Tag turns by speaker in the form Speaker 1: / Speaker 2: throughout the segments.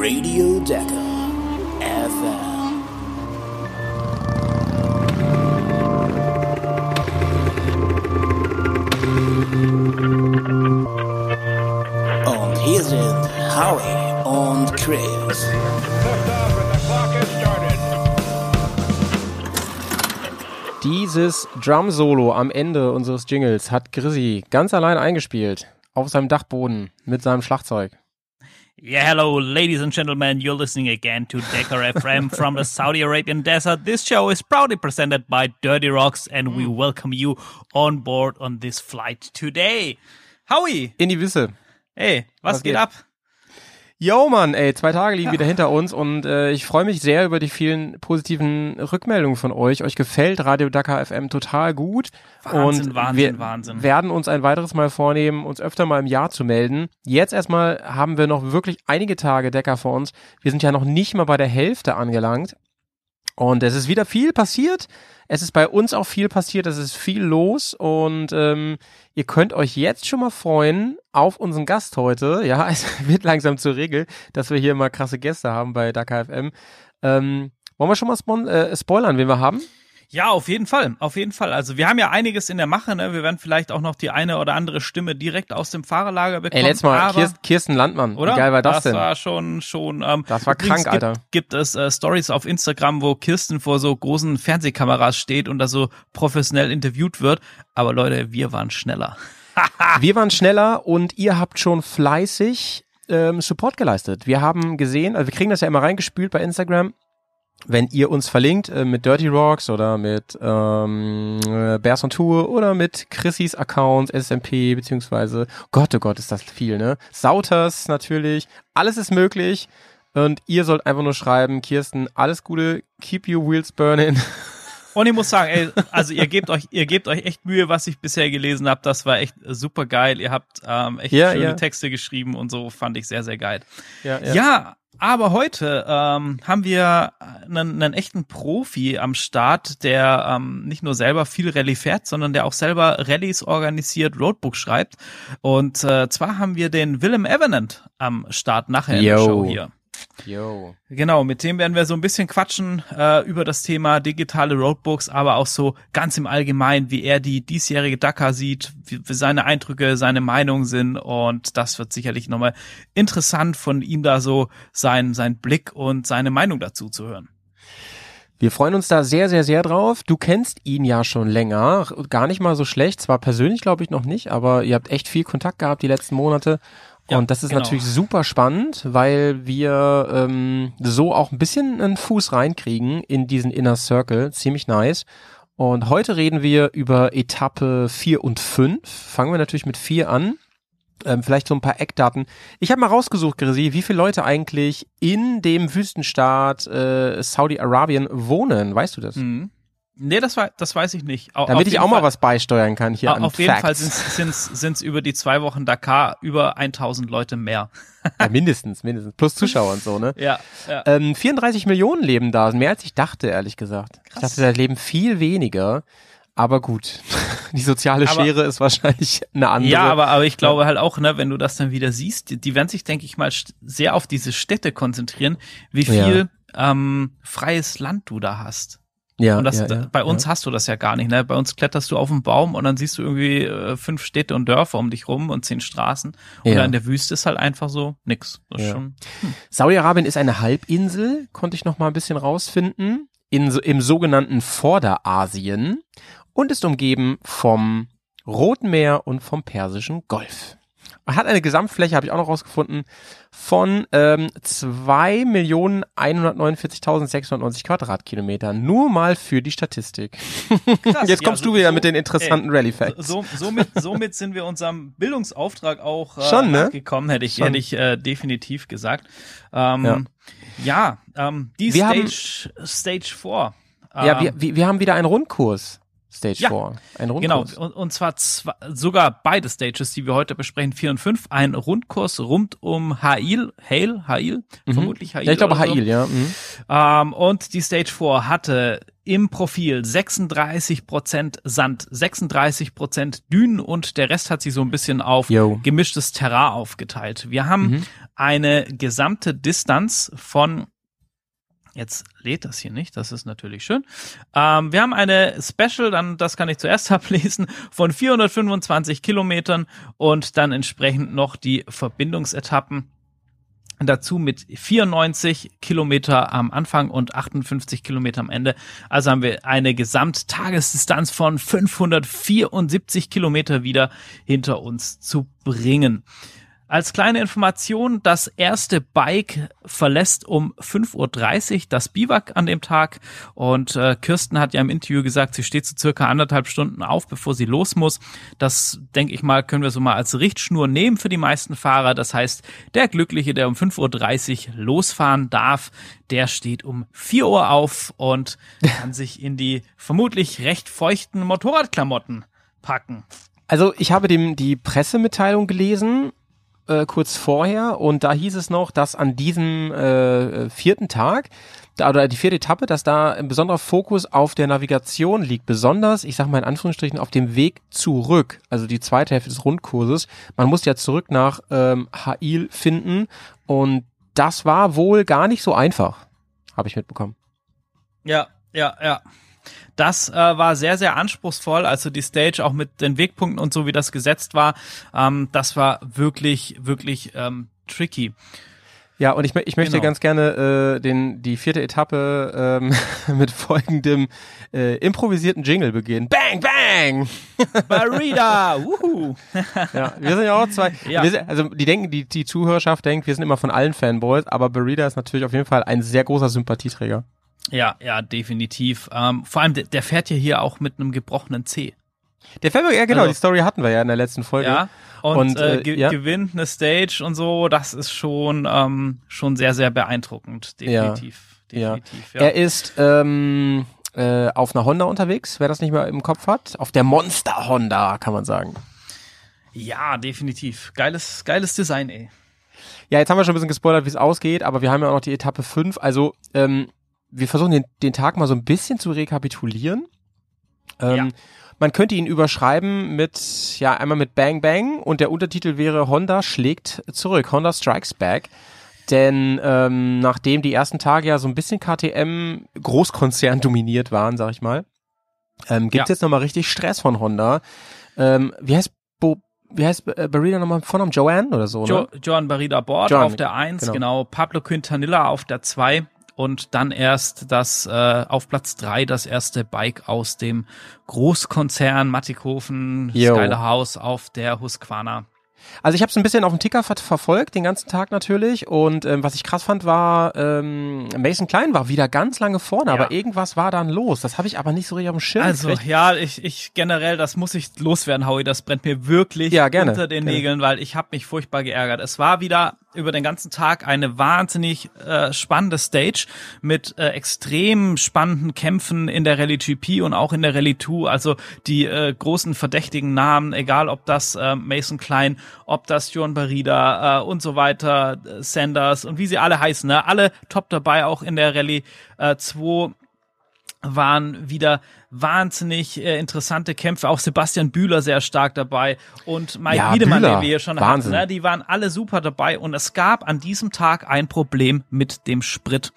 Speaker 1: Radio Decker FM. Und hier sind Howie und Chris.
Speaker 2: Dieses Drum-Solo am Ende unseres Jingles hat Grizzy ganz allein eingespielt. Auf seinem Dachboden mit seinem Schlagzeug.
Speaker 3: Yeah, hello, ladies and gentlemen. You're listening again to Decker FM from the Saudi Arabian desert. This show is proudly presented by Dirty Rocks, and we mm. welcome you on board on this flight today. Howie,
Speaker 2: In die Wisse.
Speaker 3: hey, was,
Speaker 2: Was
Speaker 3: geht,
Speaker 2: geht?
Speaker 3: ab?
Speaker 2: Yo, Mann, ey, zwei Tage liegen wieder hinter uns und äh, ich freue mich sehr über die vielen positiven Rückmeldungen von euch. Euch gefällt Radio Dakar FM total gut.
Speaker 3: Wahnsinn,
Speaker 2: und
Speaker 3: Wahnsinn,
Speaker 2: wir
Speaker 3: Wahnsinn.
Speaker 2: werden uns ein weiteres Mal vornehmen, uns öfter mal im Jahr zu melden. Jetzt erstmal haben wir noch wirklich einige Tage Decker vor uns. Wir sind ja noch nicht mal bei der Hälfte angelangt. Und es ist wieder viel passiert. Es ist bei uns auch viel passiert. Es ist viel los. Und ähm, ihr könnt euch jetzt schon mal freuen auf unseren Gast heute. Ja, es wird langsam zur Regel, dass wir hier mal krasse Gäste haben bei Dakar FM. Ähm, wollen wir schon mal äh, spoilern, wen wir haben?
Speaker 3: Ja, auf jeden Fall, auf jeden Fall. Also wir haben ja einiges in der Mache, ne? Wir werden vielleicht auch noch die eine oder andere Stimme direkt aus dem Fahrerlager bekommen.
Speaker 2: Ey, letztes Mal Kirsten, Kirsten Landmann.
Speaker 3: oder?
Speaker 2: Wie geil war das,
Speaker 3: das
Speaker 2: denn?
Speaker 3: war schon, schon. Ähm,
Speaker 2: Das war krank, Alter.
Speaker 3: Gibt, gibt es äh, Stories auf Instagram, wo Kirsten vor so großen Fernsehkameras steht und da so professionell interviewt wird. Aber Leute, wir waren schneller.
Speaker 2: Wir waren schneller und ihr habt schon fleißig ähm, Support geleistet. Wir haben gesehen, also wir kriegen das ja immer reingespült bei Instagram. Wenn ihr uns verlinkt äh, mit Dirty Rocks oder mit ähm, äh, Bears on Tour oder mit Chrissys Account, SMP, beziehungsweise, Gott, oh Gott, ist das viel, ne? Sauters natürlich, alles ist möglich. Und ihr sollt einfach nur schreiben, Kirsten, alles Gute, keep your wheels burning.
Speaker 3: Und ich muss sagen, ey, also ihr gebt euch, ihr gebt euch echt Mühe, was ich bisher gelesen habe. Das war echt super geil. Ihr habt ähm, echt
Speaker 2: Ja,
Speaker 3: schöne
Speaker 2: ja.
Speaker 3: Texte geschrieben und so fand ich sehr, sehr geil.
Speaker 2: Ja,
Speaker 3: Ja, aber heute ähm, haben wir einen, einen echten Profi am Start, der ähm, nicht nur selber viel Rallye fährt, sondern der auch selber Rallyes organisiert, Roadbook schreibt. Und äh, zwar haben wir den Willem Evanant am Start nachher in der
Speaker 2: Yo.
Speaker 3: Show hier.
Speaker 2: Yo.
Speaker 3: Genau, mit dem werden wir so ein bisschen quatschen äh, über das Thema digitale Roadbooks, aber auch so ganz im Allgemeinen, wie er die diesjährige Dakar sieht, wie, wie seine Eindrücke, seine Meinungen sind und das wird sicherlich nochmal interessant von ihm da so sein, sein Blick und seine Meinung dazu zu hören.
Speaker 2: Wir freuen uns da sehr, sehr, sehr drauf. Du kennst ihn ja schon länger, gar nicht mal so schlecht, zwar persönlich glaube ich noch nicht, aber ihr habt echt viel Kontakt gehabt die letzten Monate.
Speaker 3: Ja,
Speaker 2: und das ist
Speaker 3: genau.
Speaker 2: natürlich super spannend, weil wir ähm, so auch ein bisschen einen Fuß reinkriegen in diesen Inner Circle. Ziemlich nice. Und heute reden wir über Etappe 4 und 5. Fangen wir natürlich mit 4 an. Ähm, vielleicht so ein paar Eckdaten. Ich habe mal rausgesucht, Grisi, wie viele Leute eigentlich in dem Wüstenstaat äh, Saudi-Arabien wohnen. Weißt du das?
Speaker 3: Mhm. Nee, das, war, das weiß ich nicht. Au-
Speaker 2: Damit ich auch mal
Speaker 3: Fall-
Speaker 2: was beisteuern kann hier
Speaker 3: Auf jeden Fall
Speaker 2: Facts.
Speaker 3: sind es über die zwei Wochen Dakar über 1000 Leute mehr.
Speaker 2: Ja, mindestens, mindestens. Plus Zuschauer und so, ne?
Speaker 3: Ja, ja.
Speaker 2: Ähm, 34 Millionen leben da, mehr als ich dachte, ehrlich gesagt. Ich dachte, da leben viel weniger. Aber gut, die soziale
Speaker 3: Aber-
Speaker 2: Schere ist wahrscheinlich eine andere.
Speaker 3: Ja, aber, aber ich glaube halt auch, ne, wenn du das dann wieder siehst, die, die werden sich, denke ich mal, sehr auf diese Städte konzentrieren, wie viel ähm, freies Land du da hast.
Speaker 2: Ja,
Speaker 3: Und das,
Speaker 2: ja, ja,
Speaker 3: bei uns
Speaker 2: ja.
Speaker 3: hast du das ja gar nicht, ne? Bei uns kletterst du auf einen Baum und dann siehst du irgendwie äh, fünf Städte und Dörfer um dich rum und zehn Straßen. Und
Speaker 2: Ja.
Speaker 3: in der Wüste ist halt einfach so nix. Schon,
Speaker 2: Saudi-Arabien ist eine Halbinsel, konnte ich noch mal ein bisschen rausfinden, in, im sogenannten Vorderasien und ist umgeben vom Roten Meer und vom Persischen Golf. Hat eine Gesamtfläche, habe ich auch noch rausgefunden, von ähm, 2.149.690 Quadratkilometern. Nur mal für die Statistik.
Speaker 3: Krass,
Speaker 2: Jetzt
Speaker 3: ja,
Speaker 2: kommst
Speaker 3: so-
Speaker 2: du wieder
Speaker 3: so-
Speaker 2: mit den interessanten Rally Facts.
Speaker 3: so, somit, somit sind wir unserem Bildungsauftrag auch äh,
Speaker 2: Schon, ne?
Speaker 3: nachgekommen, hätte ich,
Speaker 2: Schon.
Speaker 3: hätte ich äh, definitiv gesagt. Ähm,
Speaker 2: Ja.
Speaker 3: ja, ähm, die
Speaker 2: Wir haben-
Speaker 3: Stage, Stage 4.
Speaker 2: Ja, wir, wir, wir haben wieder einen Rundkurs. Stage
Speaker 3: Ja.
Speaker 2: 4. Ein
Speaker 3: Genau,
Speaker 2: Rundkurs.
Speaker 3: und, und zwar zwei, sogar beide Stages, die wir heute besprechen, 4 und 5. Ein Rundkurs rund um Hail, Hail, Hail, vermutlich Hail.
Speaker 2: Mhm. Ja, ich glaube
Speaker 3: so.
Speaker 2: Hail, ja. Mhm.
Speaker 3: Ähm, und die Stage 4 hatte im Profil 36% Sand, 36% Dünen und der Rest hat sich so ein bisschen auf
Speaker 2: Yo.
Speaker 3: gemischtes Terrain aufgeteilt. Wir haben
Speaker 2: Mhm.
Speaker 3: eine gesamte Distanz von Jetzt lädt das hier nicht, das ist natürlich schön. Ähm, wir haben eine Special, dann das kann ich zuerst ablesen, von 425 Kilometern und dann entsprechend noch die Verbindungsetappen dazu mit 94 Kilometer am Anfang und 58 Kilometer am Ende. Also haben wir eine Gesamttagesdistanz von 574 Kilometer wieder hinter uns zu bringen. Als kleine Information, das erste Bike verlässt um 5.30 Uhr das Biwak an dem Tag und äh, Kirsten hat ja im Interview gesagt, sie steht so circa anderthalb Stunden auf, bevor sie los muss. Das, denke ich mal, können wir so mal als Richtschnur nehmen für die meisten Fahrer. Das heißt, der Glückliche, der um 5.30 Uhr losfahren darf, der steht um 4 Uhr auf und kann sich in die vermutlich recht feuchten Motorradklamotten packen.
Speaker 2: Also ich habe dem die Pressemitteilung gelesen äh, kurz vorher und da hieß es noch, dass an diesem äh, vierten Tag da, oder die vierte Etappe, dass da ein besonderer Fokus auf der Navigation liegt, besonders, ich sage mal in Anführungsstrichen, auf dem Weg zurück, also die zweite Hälfte des Rundkurses. Man muss ja zurück nach ähm, Hail finden und das war wohl gar nicht so einfach, habe ich mitbekommen.
Speaker 3: Ja, ja, ja. Das äh, war sehr, sehr anspruchsvoll. Also die Stage auch mit den Wegpunkten und so, wie das gesetzt war, ähm, das war wirklich, wirklich ähm, tricky.
Speaker 2: Ja, und ich, ich möchte
Speaker 3: Genau.
Speaker 2: ganz gerne äh, den, die vierte Etappe ähm, mit folgendem äh, improvisierten Jingle beginnen. Bang, bang!
Speaker 3: Barida, wuhu.
Speaker 2: Ja, wir sind ja auch zwei.
Speaker 3: Ja.
Speaker 2: Wir sind, also die denken, die, die Zuhörerschaft denkt, wir sind immer von allen Fanboys, aber Barida ist natürlich auf jeden Fall ein sehr großer Sympathieträger.
Speaker 3: Ja, ja, definitiv. Ähm, vor allem, der, der fährt ja hier auch mit einem gebrochenen C.
Speaker 2: Der Fanboy, ja genau,
Speaker 3: Also-
Speaker 2: die Story hatten wir ja in der letzten Folge.
Speaker 3: Ja. Und,
Speaker 2: Und,
Speaker 3: äh,
Speaker 2: äh,
Speaker 3: ge
Speaker 2: ja.
Speaker 3: gewinnt eine Stage und so, das ist schon, ähm, schon sehr, sehr beeindruckend. Definitiv.
Speaker 2: Ja.
Speaker 3: Definitiv. Ja.
Speaker 2: Er ist ähm, äh, auf einer Honda unterwegs, wer das nicht mehr im Kopf hat. Auf der Monster Honda, kann man sagen.
Speaker 3: ja, definitiv. Geiles, geiles Design, ey.
Speaker 2: Ja, jetzt haben wir schon ein bisschen gespoilert, wie es ausgeht, aber wir haben ja auch noch die Etappe 5. Also, ähm, wir versuchen den, den Tag mal so ein bisschen zu rekapitulieren. Ähm,
Speaker 3: Ja.
Speaker 2: Man könnte ihn überschreiben mit, ja, einmal mit Bang Bang und der Untertitel wäre Honda schlägt zurück, Honda Strikes Back. Denn ähm, nachdem die ersten Tage ja so ein bisschen KTM Großkonzern dominiert waren, sag ich mal, ähm, gibt's
Speaker 3: Ja.
Speaker 2: jetzt nochmal richtig Stress von Honda. Ähm, wie heißt Bo, wie heißt äh, Barida nochmal Vornamen? Joanne oder so,
Speaker 3: Jo
Speaker 2: ne?
Speaker 3: John Barida Bord auf der 1,
Speaker 2: genau.
Speaker 3: genau. Pablo Quintanilla auf der 2 und dann erst das äh, auf Platz 3 das erste Bike aus dem Großkonzern Mattighofen,
Speaker 2: Jo.
Speaker 3: Skyler House auf der Husqvarna.
Speaker 2: Also ich habe es ein bisschen auf dem Ticker ver verfolgt, den ganzen Tag natürlich. Und ähm, was ich krass fand, war, ähm, Mason Klein war wieder ganz lange vorne,
Speaker 3: Ja.
Speaker 2: aber irgendwas war dann los. Das habe ich aber nicht so richtig auf dem Schirm.
Speaker 3: Also
Speaker 2: gekriegt.
Speaker 3: ja, ich, ich generell, das muss ich loswerden, Howie, das brennt mir wirklich
Speaker 2: Ja, gerne,
Speaker 3: unter den
Speaker 2: gerne.
Speaker 3: Nägeln, weil ich habe mich furchtbar geärgert. Es war wieder über den ganzen Tag eine wahnsinnig äh, spannende Stage mit äh, extrem spannenden Kämpfen in der Rallye GP und auch in der Rallye 2. Also die äh, großen verdächtigen Namen, egal ob das äh, Mason Klein, ob das John Barida äh, und so weiter, äh, Sanders und wie sie alle heißen, ne? alle top dabei, auch in der Rallye äh, 2 waren wieder wahnsinnig äh, interessante Kämpfe. Auch Sebastian Bühler sehr stark dabei und Mike
Speaker 2: Ja,
Speaker 3: Wiedemann,
Speaker 2: Bühler,
Speaker 3: den wir hier schon
Speaker 2: Wahnsinn.
Speaker 3: hatten. Ne? Die waren alle super dabei und es gab an diesem Tag ein Problem mit dem Sprit.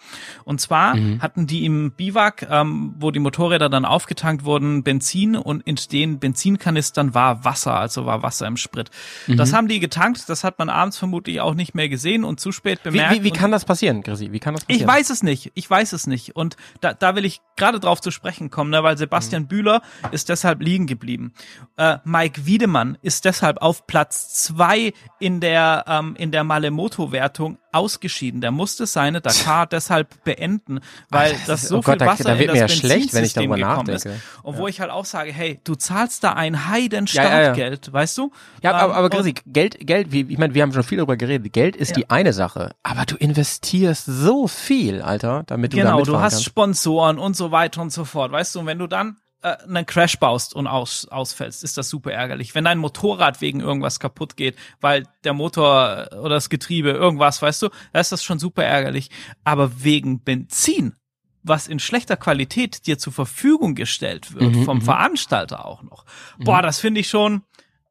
Speaker 3: Und zwar
Speaker 2: Mhm.
Speaker 3: hatten die im Biwak, ähm, wo die Motorräder dann aufgetankt wurden, Benzin und in den Benzinkanistern war Wasser, also war Wasser im Sprit.
Speaker 2: Mhm.
Speaker 3: Das haben die getankt, das hat man abends vermutlich auch nicht mehr gesehen und zu spät
Speaker 2: wie,
Speaker 3: bemerkt.
Speaker 2: wie, wie
Speaker 3: und
Speaker 2: kann das passieren, Grisi? Wie kann das passieren?
Speaker 3: ich weiß es nicht. Ich weiß es nicht. Und da, da will ich gerade drauf zu sprechen kommen, ne, weil Sebastian Bühler ist deshalb liegen geblieben. Äh, Mike Wiedemann ist deshalb auf Platz zwei in der ähm, in der Malemoto-Wertung ausgeschieden. Der musste seine Dakar deshalb beenden, weil
Speaker 2: das
Speaker 3: das
Speaker 2: ist-
Speaker 3: so
Speaker 2: oh Gott,
Speaker 3: viel
Speaker 2: da-
Speaker 3: Wasser
Speaker 2: da wird
Speaker 3: in
Speaker 2: mir
Speaker 3: das
Speaker 2: ja schlecht, wenn ich darüber
Speaker 3: gekommen ist.
Speaker 2: nachdenke.
Speaker 3: Und wo ich halt auch sage, hey, du zahlst da ein Heiden
Speaker 2: Ja, ja, ja.
Speaker 3: Startgeld, weißt du?
Speaker 2: Ja, aber,
Speaker 3: Ähm,
Speaker 2: aber Grisi, Geld, Geld, wie, ich meine, wir haben schon viel darüber geredet. Geld ist
Speaker 3: Ja.
Speaker 2: die eine Sache, aber du investierst so viel, Alter, damit du da
Speaker 3: Genau, du hast
Speaker 2: kannst.
Speaker 3: Sponsoren und so weiter und so fort. Weißt du, und wenn du dann äh, einen Crash baust und aus, ausfällst, ist das super ärgerlich. Wenn dein Motorrad wegen irgendwas kaputt geht, weil der Motor äh, oder das Getriebe, irgendwas, weißt du, da ist das schon super ärgerlich. Aber wegen Benzin was in schlechter Qualität dir zur Verfügung gestellt wird,
Speaker 2: Mhm,
Speaker 3: vom Veranstalter auch noch. Boah, das finde ich schon,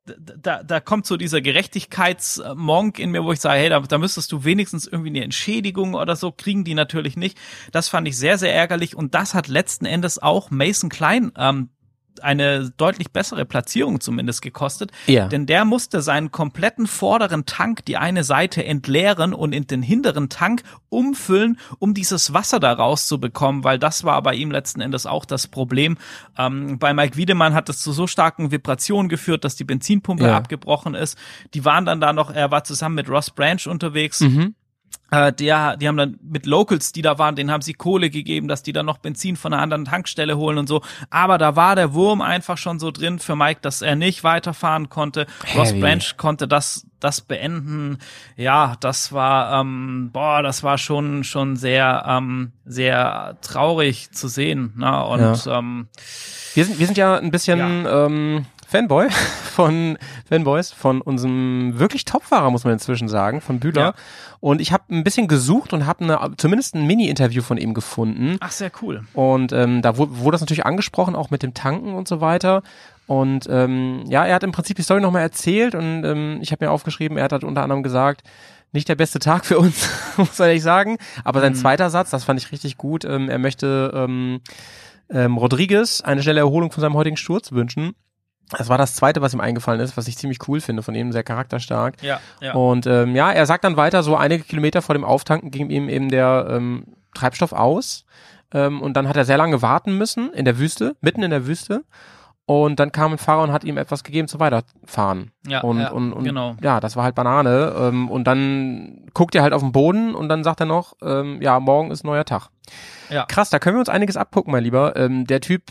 Speaker 3: da, da kommt so dieser Gerechtigkeitsmonk in mir, wo ich sage, hey, da, da müsstest du wenigstens irgendwie eine Entschädigung oder so, kriegen die natürlich nicht. Das fand ich sehr, sehr ärgerlich und das hat letzten Endes auch Mason Klein ähm, eine deutlich bessere Platzierung zumindest gekostet.
Speaker 2: Ja.
Speaker 3: Denn der musste seinen kompletten vorderen Tank, die eine Seite entleeren und in den hinteren Tank umfüllen, um dieses Wasser da rauszubekommen, weil das war bei ihm letzten Endes auch das Problem. Ähm, bei Mike Wiedemann hat es zu so starken Vibrationen geführt, dass die Benzinpumpe
Speaker 2: Ja.
Speaker 3: abgebrochen ist. Die waren dann da noch, er war zusammen mit Ross Branch unterwegs.
Speaker 2: Mhm.
Speaker 3: Äh, der, die haben dann mit Locals, die da waren, denen haben sie Kohle gegeben, dass die dann noch Benzin von einer anderen Tankstelle holen und so. Aber da war der Wurm einfach schon so drin für Mike, dass er nicht weiterfahren konnte. Ross
Speaker 2: Heavy.
Speaker 3: Branch konnte das, das beenden. Ja, das war, ähm, boah, das war schon, schon sehr, ähm, sehr traurig zu sehen. Ne? Und ähm,
Speaker 2: Wir sind, wir sind ja ein bisschen ähm, Fanboy von Fanboys von unserem wirklich Topfahrer, muss man inzwischen sagen, von Bühler.
Speaker 3: Ja.
Speaker 2: Und ich habe ein bisschen gesucht und habe eine, zumindest ein Mini-Interview von ihm gefunden.
Speaker 3: ach, sehr cool.
Speaker 2: Und ähm, da wurde, das natürlich angesprochen, auch mit dem Tanken und so weiter. Und ähm, ja, er hat im Prinzip die Story nochmal erzählt und ähm, ich habe mir aufgeschrieben, er hat halt unter anderem gesagt, nicht der beste Tag für uns, muss man ehrlich sagen. Aber sein zweiter Satz, das fand ich richtig gut. Ähm, er möchte ähm, ähm, Rodriguez eine schnelle Erholung von seinem heutigen Sturz wünschen. Das war das zweite, was ihm eingefallen ist, was ich ziemlich cool finde von ihm, sehr charakterstark.
Speaker 3: Ja, ja.
Speaker 2: Und ähm, ja, er sagt dann weiter, so einige Kilometer vor dem Auftanken ging ihm eben der ähm, Treibstoff aus. Ähm, und dann hat er sehr lange warten müssen in der Wüste, mitten in der Wüste. Und dann kam ein Fahrer und hat ihm etwas gegeben zu weiterfahren.
Speaker 3: Ja,
Speaker 2: und,
Speaker 3: ja,
Speaker 2: und, und
Speaker 3: genau.
Speaker 2: ja, das war halt Banane. Ähm, und dann guckt er halt auf den Boden und dann sagt er noch, ähm, ja, morgen ist ein neuer Tag.
Speaker 3: Ja.
Speaker 2: Krass, da können wir uns einiges abgucken, mein Lieber. Ähm, der Typ,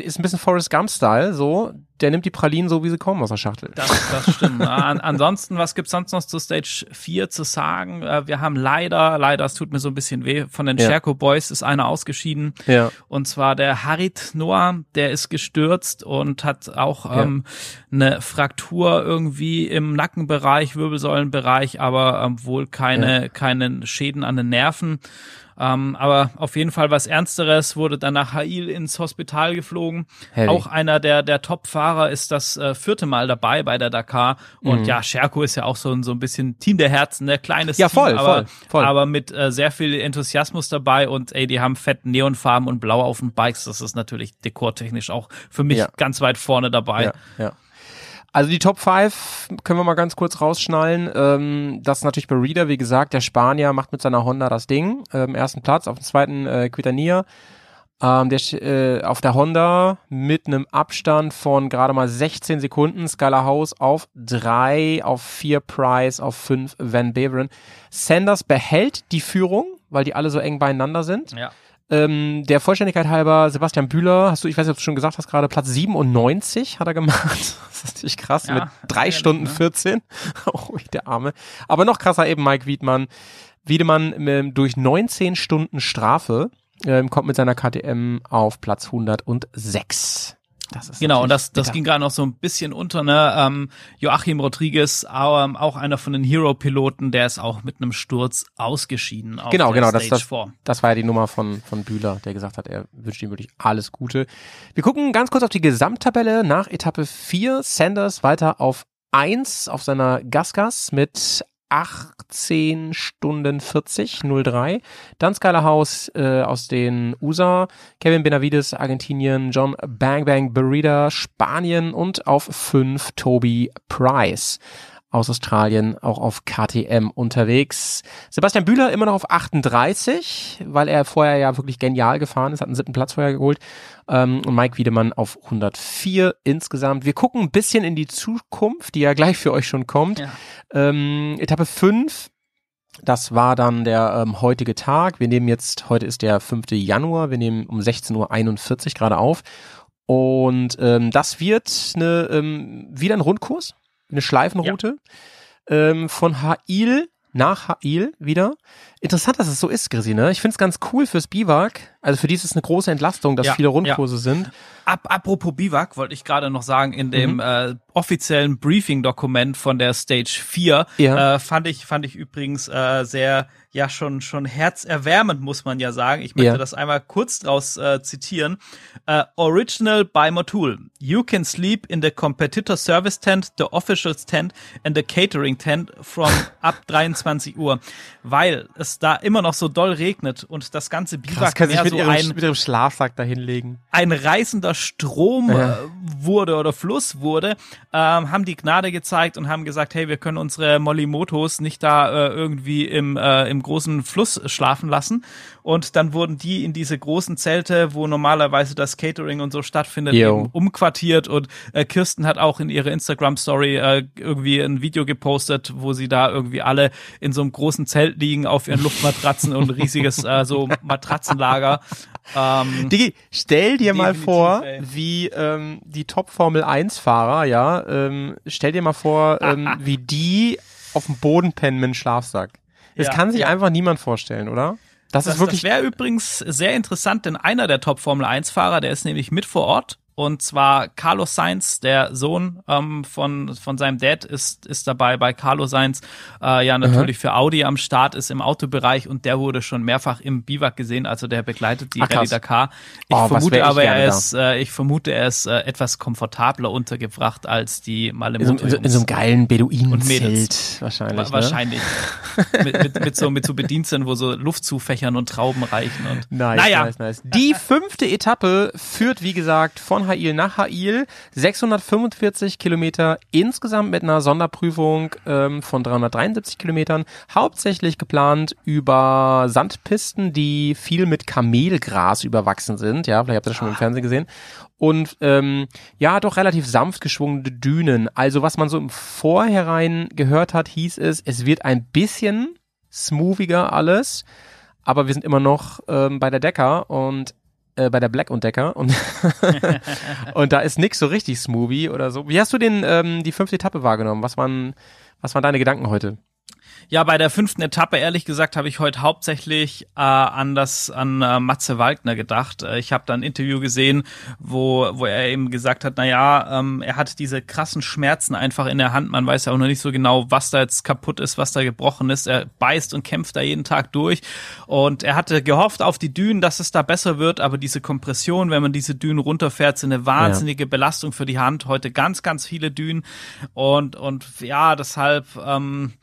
Speaker 2: ist ein bisschen Forrest Gump-Style, so. Der nimmt die Pralinen so, wie sie kommen aus der Schachtel.
Speaker 3: Das, das stimmt. An, ansonsten, was gibt's sonst noch zu Stage 4 zu sagen? Äh, wir haben leider, leider, es tut mir so ein bisschen weh, von den
Speaker 2: Ja.
Speaker 3: Sherco Boys ist einer ausgeschieden.
Speaker 2: Ja.
Speaker 3: Und zwar der Harit Noah, der ist gestürzt und hat auch
Speaker 2: Ja.
Speaker 3: ähm, eine Fraktur irgendwie im Nackenbereich, Wirbelsäulenbereich, aber ähm, wohl keine, keine Schäden an den Nerven. Ähm, aber auf jeden Fall was Ernsteres, wurde dann nach Hail ins Hospital geflogen.
Speaker 2: Heavy.
Speaker 3: Auch einer der, der Top-Fahrer ist das äh, vierte Mal dabei bei der Dakar. Und
Speaker 2: Mhm.
Speaker 3: ja, Scherko ist ja auch so ein, so ein bisschen Team der Herzen, ne? kleines
Speaker 2: Ja, voll,
Speaker 3: Team, aber,
Speaker 2: voll, voll.
Speaker 3: aber mit äh, sehr viel Enthusiasmus dabei und ey, die haben fett Neonfarben und Blau auf den Bikes. Das ist natürlich dekortechnisch auch für mich
Speaker 2: Ja.
Speaker 3: ganz weit vorne dabei.
Speaker 2: Ja, ja. Also die Top 5 können wir mal ganz kurz rausschnallen. Ähm, das ist natürlich bei Reader, wie gesagt, der Spanier macht mit seiner Honda das Ding. Ähm, ersten Platz, auf dem zweiten äh, Quitania. Ähm, der, äh, auf der Honda mit einem Abstand von gerade mal 16 Sekunden. Skylar House auf 3, auf 4 Price, auf 5 Van Beveren. Sanders behält die Führung, weil die alle so eng beieinander sind.
Speaker 3: Ja.
Speaker 2: Ähm, der Vollständigkeit halber, Sebastian Bühler, hast du, ich weiß nicht, ob du schon gesagt hast, gerade Platz 97 hat er gemacht. Das ist natürlich krass,
Speaker 3: Ja,
Speaker 2: mit drei Stunden
Speaker 3: ne?
Speaker 2: 14. Oh, der Arme. Aber noch krasser eben Mike Wiedmann. Wiedemann ähm, durch 19 Stunden Strafe ähm, kommt mit seiner KTM auf Platz 106. Das ist
Speaker 3: Genau, und das, das
Speaker 2: bitter.
Speaker 3: ging gerade noch so ein bisschen unter, ne? Ähm, Joachim Rodriguez, ähm, auch einer von den Hero-Piloten, der ist auch mit einem Sturz ausgeschieden. Auf
Speaker 2: Genau,
Speaker 3: der
Speaker 2: genau, das,
Speaker 3: Stage
Speaker 2: das,
Speaker 3: 4.
Speaker 2: das war ja die Nummer von, von Bühler, der gesagt hat, er wünscht ihm wirklich alles Gute. Wir gucken ganz kurz auf die Gesamttabelle nach Etappe 4. Sanders weiter auf 1 auf seiner Gasgas mit 18 Stunden 40, 03. Dann Skylar House äh, aus den USA, Kevin Benavides, Argentinien, John Bang Bang Burrida, Spanien. Und auf 5 Toby Price aus Australien, auch auf KTM unterwegs. Sebastian Bühler immer noch auf 38, weil er vorher ja wirklich genial gefahren ist, hat einen siebten Platz vorher geholt. Ähm, und Mike Wiedemann auf 104 insgesamt. Wir gucken ein bisschen in die Zukunft, die ja gleich für euch schon kommt.
Speaker 3: Ja.
Speaker 2: Ähm, Etappe 5, das war dann der ähm, heutige Tag. Wir nehmen jetzt, heute ist der 5. Januar, wir nehmen um 16.41 Uhr gerade auf. Und ähm, das wird eine, ähm, wieder ein Rundkurs, eine Schleifenroute ähm, von Hail nach Hail wieder. Interessant, dass es so ist, Grisi, ne? Ich find's ganz cool fürs Biwak. Also für die ist es eine große Entlastung, dass
Speaker 3: Ja,
Speaker 2: viele Rundkurse sind.
Speaker 3: Ab, apropos Biwak, wollte ich gerade noch sagen, in dem
Speaker 2: Mhm.
Speaker 3: äh, offiziellen Briefing-Dokument von der Stage 4
Speaker 2: Ja.
Speaker 3: äh, fand ich fand ich übrigens äh, sehr ja schon schon herzerwärmend muss man ja sagen. Ich möchte
Speaker 2: Ja.
Speaker 3: das einmal kurz draus äh, zitieren. Äh, Original by Motul. You can sleep in the competitor service tent, the officials tent and the catering tent from ab 23 Uhr, weil es da immer noch so doll regnet und das ganze Biwak mehr
Speaker 2: mit,
Speaker 3: so
Speaker 2: ihrem,
Speaker 3: ein
Speaker 2: mit ihrem Schlafsack da hinlegen.
Speaker 3: ein reißender Strom äh, wurde oder Fluss wurde, ähm, haben die Gnade gezeigt und haben gesagt, hey, wir können unsere Molimotos nicht da äh, irgendwie im, äh, im großen Fluss schlafen lassen. Und dann wurden die in diese großen Zelte, wo normalerweise das Catering und so stattfindet, umquartiert. Und äh, Kirsten hat auch in ihrer Instagram-Story äh, irgendwie ein Video gepostet, wo sie da irgendwie alle in so einem großen Zelt liegen auf ihren Luftmatratzen und ein riesiges äh, so Matratzenlager. Ähm,
Speaker 2: Digi, stell dir mal vor,
Speaker 3: ey.
Speaker 2: wie ähm, die Top-Formel-1-Fahrer, ja, ähm, stell dir mal vor, ähm, wie die auf dem Boden pennen mit einem Schlafsack. Das
Speaker 3: Ja,
Speaker 2: kann sich einfach niemand vorstellen, oder? Das,
Speaker 3: Das,
Speaker 2: ist wirklich
Speaker 3: das wäre übrigens sehr interessant, denn einer der Top-Formel-1-Fahrer, der ist nämlich mit vor Ort. Und zwar Carlos Sainz, der Sohn ähm, von, von seinem Dad, ist, ist dabei bei Carlos Sainz äh, ja natürlich für Audi am Start, ist im Autobereich und der wurde schon mehrfach im Biwak gesehen, also der begleitet die
Speaker 2: Ach.
Speaker 3: Rallye Dakar. Ich
Speaker 2: Oh,
Speaker 3: vermute
Speaker 2: ich
Speaker 3: aber, er ist, äh, ich vermute, er ist äh, etwas komfortabler untergebracht als die
Speaker 2: in so,
Speaker 3: Malemoto.
Speaker 2: in, so, in so einem geilen. Beduinenzelt wahrscheinlich.
Speaker 3: Wa-
Speaker 2: Ne?
Speaker 3: Wahrscheinlich. mit, mit, mit, so, mit so Bediensteten, wo so Luftzufächern und Trauben reichen. Und
Speaker 2: Nice,
Speaker 3: naja,
Speaker 2: nice, nice. Die fünfte Etappe führt, wie gesagt, von Hail nach Hail. 645 Kilometer insgesamt mit einer Sonderprüfung ähm, von 373 Kilometern. Hauptsächlich geplant über Sandpisten, die viel mit Kamelgras überwachsen sind. Ja, vielleicht habt ihr das schon im Fernsehen gesehen. Und ähm, ja, doch relativ sanft geschwungene Dünen. Also was man so im Vorhinein gehört hat, hieß es, es wird ein bisschen smoothiger alles aber wir sind immer noch ähm, bei der Decker und äh, bei der Black und Decker und und da ist nix so richtig Smoothie oder so. Wie hast du den ähm, die fünfte Etappe wahrgenommen? Was waren was waren deine Gedanken heute?
Speaker 3: Ja, bei der fünften Etappe, ehrlich gesagt, habe ich heute hauptsächlich äh, an das an äh, Matze Waldner gedacht. Äh, ich habe da ein Interview gesehen, wo wo er eben gesagt hat, na ja, ähm, er hat diese krassen Schmerzen einfach in der Hand. Man weiß ja auch noch nicht so genau, was da jetzt kaputt ist, was da gebrochen ist. Er beißt und kämpft da jeden Tag durch. Und er hatte gehofft auf die Dünen, dass es da besser wird, aber diese Kompression, wenn man diese Dünen runterfährt, sind eine wahnsinnige Belastung für die Hand. Heute ganz, ganz viele Dünen. Und und ja, deshalb. Ähm,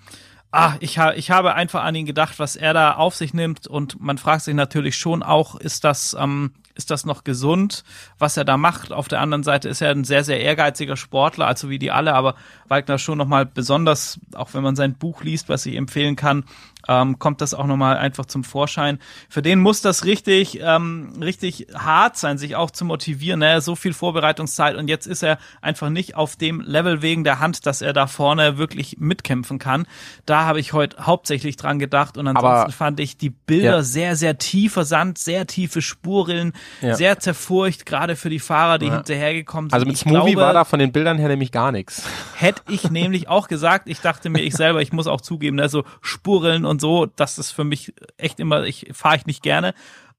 Speaker 3: Ah, ich, ha ich habe einfach an ihn gedacht, was er da auf sich nimmt und man fragt sich natürlich schon auch, ist das, ähm, ist das noch gesund, was er da macht? Auf der anderen Seite ist er ein sehr, sehr ehrgeiziger Sportler, also wie die alle, aber Wagner schon nochmal besonders, auch wenn man sein Buch liest, was ich empfehlen kann, ähm, kommt das auch nochmal einfach zum Vorschein. Für den muss das richtig, ähm, richtig hart sein, sich auch zu motivieren. Ne? So viel Vorbereitungszeit und jetzt ist er einfach nicht auf dem Level wegen der Hand, dass er da vorne wirklich mitkämpfen kann. Da habe ich heute hauptsächlich dran gedacht und ansonsten
Speaker 2: Aber-
Speaker 3: fand ich die Bilder
Speaker 2: Ja.
Speaker 3: sehr, sehr tiefer Sand, sehr tiefe Spurrillen,
Speaker 2: Ja.
Speaker 3: sehr zerfurcht, gerade für die Fahrer, die
Speaker 2: Ja.
Speaker 3: hinterhergekommen sind.
Speaker 2: Also mit
Speaker 3: Ich
Speaker 2: Smoothie war da von den Bildern her nämlich gar nichts.
Speaker 3: Hätte ich nämlich auch gesagt. Ich dachte mir, ich selber, ich muss auch zugeben, ne, so Spurrillen und so, das ist für mich echt immer, ich fahre ich nicht gerne.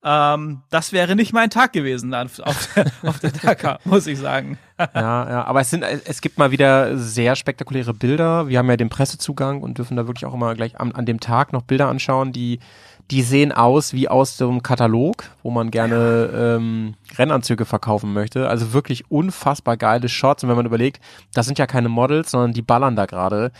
Speaker 3: Ähm, das wäre nicht mein Tag gewesen auf der, auf der Dakar, muss ich sagen.
Speaker 2: Ja, ja, aber es sind, es gibt mal wieder sehr spektakuläre Bilder. Wir haben ja den Pressezugang und dürfen da wirklich auch immer gleich an, an dem Tag noch Bilder anschauen, die, die sehen aus wie aus dem Katalog, wo man gerne ähm, Rennanzüge verkaufen möchte. Also wirklich unfassbar geile Shots. Und wenn man überlegt, das sind ja keine Models, sondern die ballern da gerade.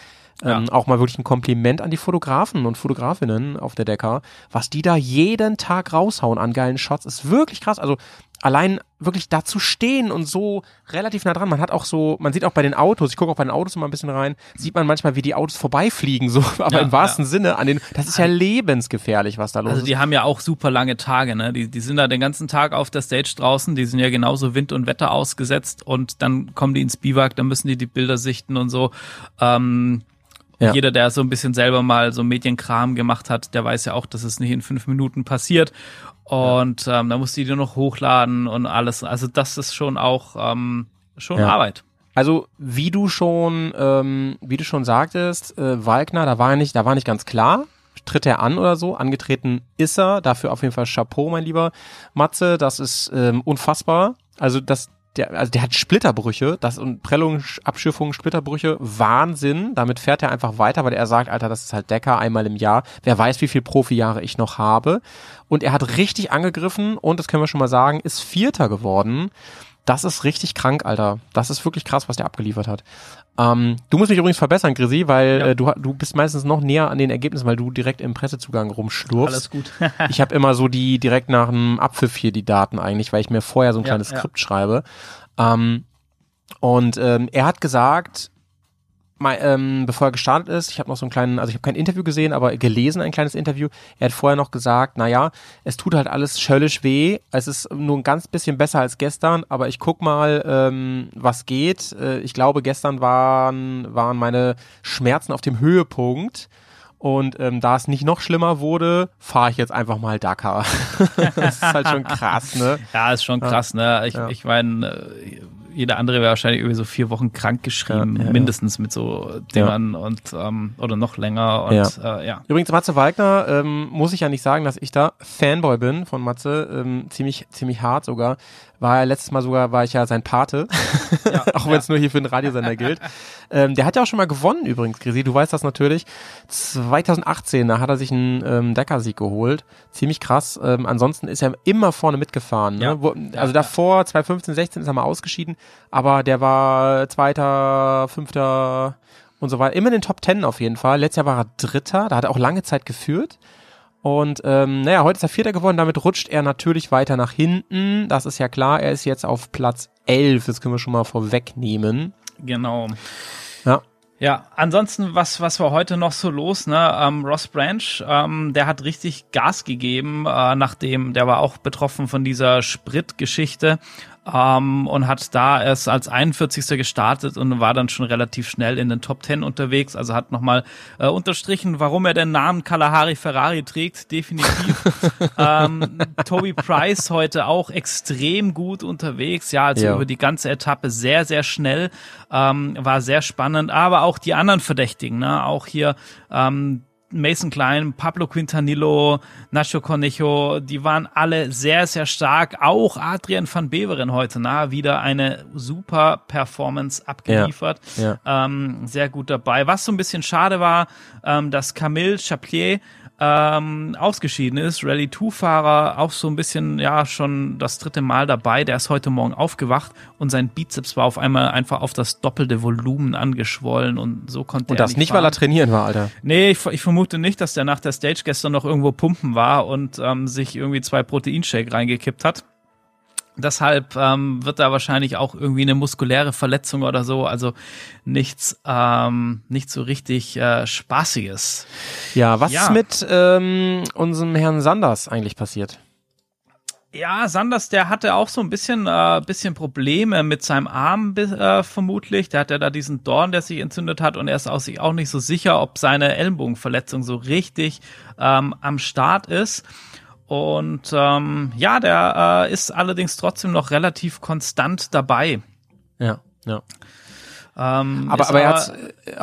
Speaker 2: Ähm, Auch mal wirklich ein Kompliment an die Fotografen und Fotografinnen auf der Decker. Was die da jeden Tag raushauen an geilen Shots, ist wirklich krass. Also allein wirklich da zu stehen und so relativ nah dran. Man hat auch so, man sieht auch bei den Autos, ich gucke auch bei den Autos immer ein bisschen rein, sieht man manchmal, wie die Autos vorbeifliegen, so, aber
Speaker 3: Ja,
Speaker 2: im wahrsten Sinne an den, das ist ja lebensgefährlich, was da los
Speaker 3: Also
Speaker 2: ist.
Speaker 3: die haben ja auch super lange Tage, ne? Die, die sind da den ganzen Tag auf der Stage draußen, die sind ja genauso Wind und Wetter ausgesetzt und dann kommen die ins Biwak, dann müssen die die Bilder sichten und so. Ähm,
Speaker 2: Ja.
Speaker 3: Jeder, der so ein bisschen selber mal so Medienkram gemacht hat, der weiß ja auch, dass es nicht in fünf Minuten passiert. Und ähm, da musst du die nur noch hochladen und alles. Also das ist schon auch ähm, schon
Speaker 2: Ja.
Speaker 3: Arbeit.
Speaker 2: Also wie du schon, ähm, wie du schon sagtest, äh, Wagner, da war nicht, da war nicht ganz klar. tritt er an oder so. Angetreten ist er. Dafür auf jeden Fall Chapeau, mein lieber Matze. Das ist ähm, unfassbar. Also das, der, also der hat Splitterbrüche, das und Prellungen, Abschiffungen, Splitterbrüche, Wahnsinn. Damit fährt er einfach weiter, weil er sagt, Alter, das ist halt Decker einmal im Jahr. Wer weiß, wie viel Profijahre ich noch habe. Und er hat richtig angegriffen und, das können wir schon mal sagen, ist Vierter geworden. Das ist richtig krank, Alter. Das ist wirklich krass, was der abgeliefert hat. Ähm, du musst mich übrigens verbessern, Grisi, weil
Speaker 3: Ja.
Speaker 2: äh, du, du bist meistens noch näher an den Ergebnissen, weil du direkt im Pressezugang rumschlurfst.
Speaker 3: Alles gut.
Speaker 2: Ich habe immer so die direkt nach dem Abpfiff hier die Daten eigentlich, weil ich mir vorher so ein
Speaker 3: Ja,
Speaker 2: kleines
Speaker 3: ja.
Speaker 2: Skript schreibe. Ähm, und ähm, er hat gesagt, mal, ähm, bevor er gestartet ist, ich habe noch so einen kleinen, also ich habe kein Interview gesehen, aber gelesen ein kleines Interview. Er hat vorher noch gesagt, naja, es tut halt alles schöllisch weh. Es ist nur ein ganz bisschen besser als gestern, aber ich guck mal, ähm, was geht. Äh, ich glaube, gestern waren, waren meine Schmerzen auf dem Höhepunkt. Und ähm, da es nicht noch schlimmer wurde, fahre ich jetzt einfach mal Dakar. das ist halt schon krass, ne?
Speaker 3: Ja, ist schon krass, ne? Ich,
Speaker 2: Ja.
Speaker 3: ich meine, äh, jeder andere wäre wahrscheinlich irgendwie so vier Wochen krank geschrieben,
Speaker 2: Ja, ja,
Speaker 3: mindestens mit so Dingern und ähm, oder noch länger und ja. Äh, ja.
Speaker 2: Übrigens, Matze Wagner, ähm, muss ich ja nicht sagen, dass ich da Fanboy bin von Matze, ähm, ziemlich, ziemlich hart sogar. War ja letztes Mal sogar, war ich ja sein Pate, auch wenn es nur hier für den Radiosender gilt. Ähm, der hat ja auch schon mal gewonnen übrigens, Grisi, du weißt das natürlich. 2018, da hat er sich einen ähm, Decker-Sieg geholt. Ziemlich krass. Ähm, ansonsten ist er immer vorne mitgefahren. Ne?
Speaker 3: Ja.
Speaker 2: Wo, also davor, 2015, 16 ist er mal ausgeschieden, aber der war Zweiter, Fünfter und so weiter. Immer in den Top Ten auf jeden Fall. Letztes Jahr war er Dritter, da hat er auch lange Zeit geführt. Und ähm, naja, heute ist er Vierter geworden, damit rutscht er natürlich weiter nach hinten. Das ist ja klar, er ist jetzt auf Platz 11, das können wir schon mal vorwegnehmen.
Speaker 3: Genau.
Speaker 2: Ja.
Speaker 3: Ja, ansonsten, was, was war heute noch so los, ne? Ähm, Ross Branch, ähm, der hat richtig Gas gegeben, äh, nachdem, der war auch betroffen von dieser Spritgeschichte ähm, und hat da erst als 41. gestartet und war dann schon relativ schnell in den Top 10 unterwegs. Also hat nochmal äh, unterstrichen, warum er den Namen Kalahari Ferrari trägt, definitiv. ähm, Toby Price heute auch extrem gut unterwegs, ja, also
Speaker 2: Ja.
Speaker 3: über die ganze Etappe sehr, sehr schnell, ähm, war sehr spannend, aber auch die anderen Verdächtigen, ne? auch hier ähm, Mason Klein, Pablo Quintanillo, Nacho Cornejo, die waren alle sehr, sehr stark. Auch Adrian van Beveren heute, na, wieder eine super Performance abgeliefert.
Speaker 2: Ja.
Speaker 3: Ähm, sehr gut dabei. Was so ein bisschen schade war, ähm, dass Camille Chaplier ähm, ausgeschieden ist. Rallye 2-Fahrer, auch so ein bisschen, ja, schon das dritte Mal dabei. Der ist heute Morgen aufgewacht und sein Bizeps war auf einmal einfach auf das doppelte Volumen angeschwollen und so konnte
Speaker 2: Und
Speaker 3: er
Speaker 2: das nicht, weil
Speaker 3: fahren.
Speaker 2: er trainieren war, Alter.
Speaker 3: Nee, ich, ich vermute nicht, dass der nach der Stage gestern noch irgendwo pumpen war und ähm, sich irgendwie zwei Proteinshake reingekippt hat. Deshalb ähm, wird da wahrscheinlich auch irgendwie eine muskuläre Verletzung oder so, also nichts, ähm, nicht so richtig äh, Spaßiges.
Speaker 2: Ja, was
Speaker 3: Ja.
Speaker 2: ist mit ähm, unserem Herrn Sanders eigentlich passiert?
Speaker 3: Ja, Sanders, der hatte auch so ein bisschen, äh, bisschen Probleme mit seinem Arm äh, vermutlich. Der hat ja da diesen Dorn, der sich entzündet hat und er ist auch sich auch nicht so sicher, ob seine Ellenbogenverletzung so richtig ähm, am Start ist. Und ähm, ja, der äh, ist allerdings trotzdem noch relativ konstant dabei.
Speaker 2: Ja, ja.
Speaker 3: Ähm,
Speaker 2: Aber, aber er hat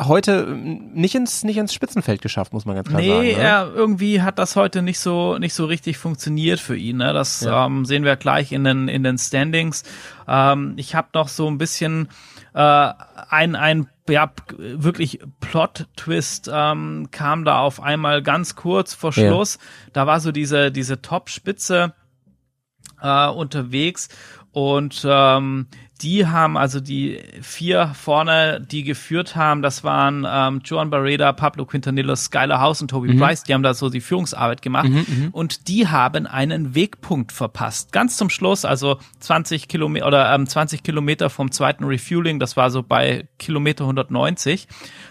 Speaker 2: heute ähm, nicht ins, nicht ins Spitzenfeld geschafft, muss man ganz klar
Speaker 3: Nee,
Speaker 2: sagen. Ne?
Speaker 3: er, irgendwie hat das heute nicht so nicht so richtig funktioniert für ihn. Ne? Das
Speaker 2: Ja.
Speaker 3: ähm, sehen wir gleich in den in den Standings. Ähm, ich habe noch so ein bisschen äh, ein ein ja wirklich Plot-Twist ähm, kam da auf einmal ganz kurz vor
Speaker 2: Ja.
Speaker 3: Schluss. Da war so diese diese Top-Spitze äh, unterwegs und ähm, die haben also die vier vorne, die geführt haben, das waren ähm, Joan Barreda, Pablo Quintanillo, Skylar House und Toby Price, die haben da so die Führungsarbeit gemacht. Und die haben einen Wegpunkt verpasst. Ganz zum Schluss, also 20 Kilometer oder ähm, 20 Kilometer vom zweiten Refueling, das war so bei Kilometer 190,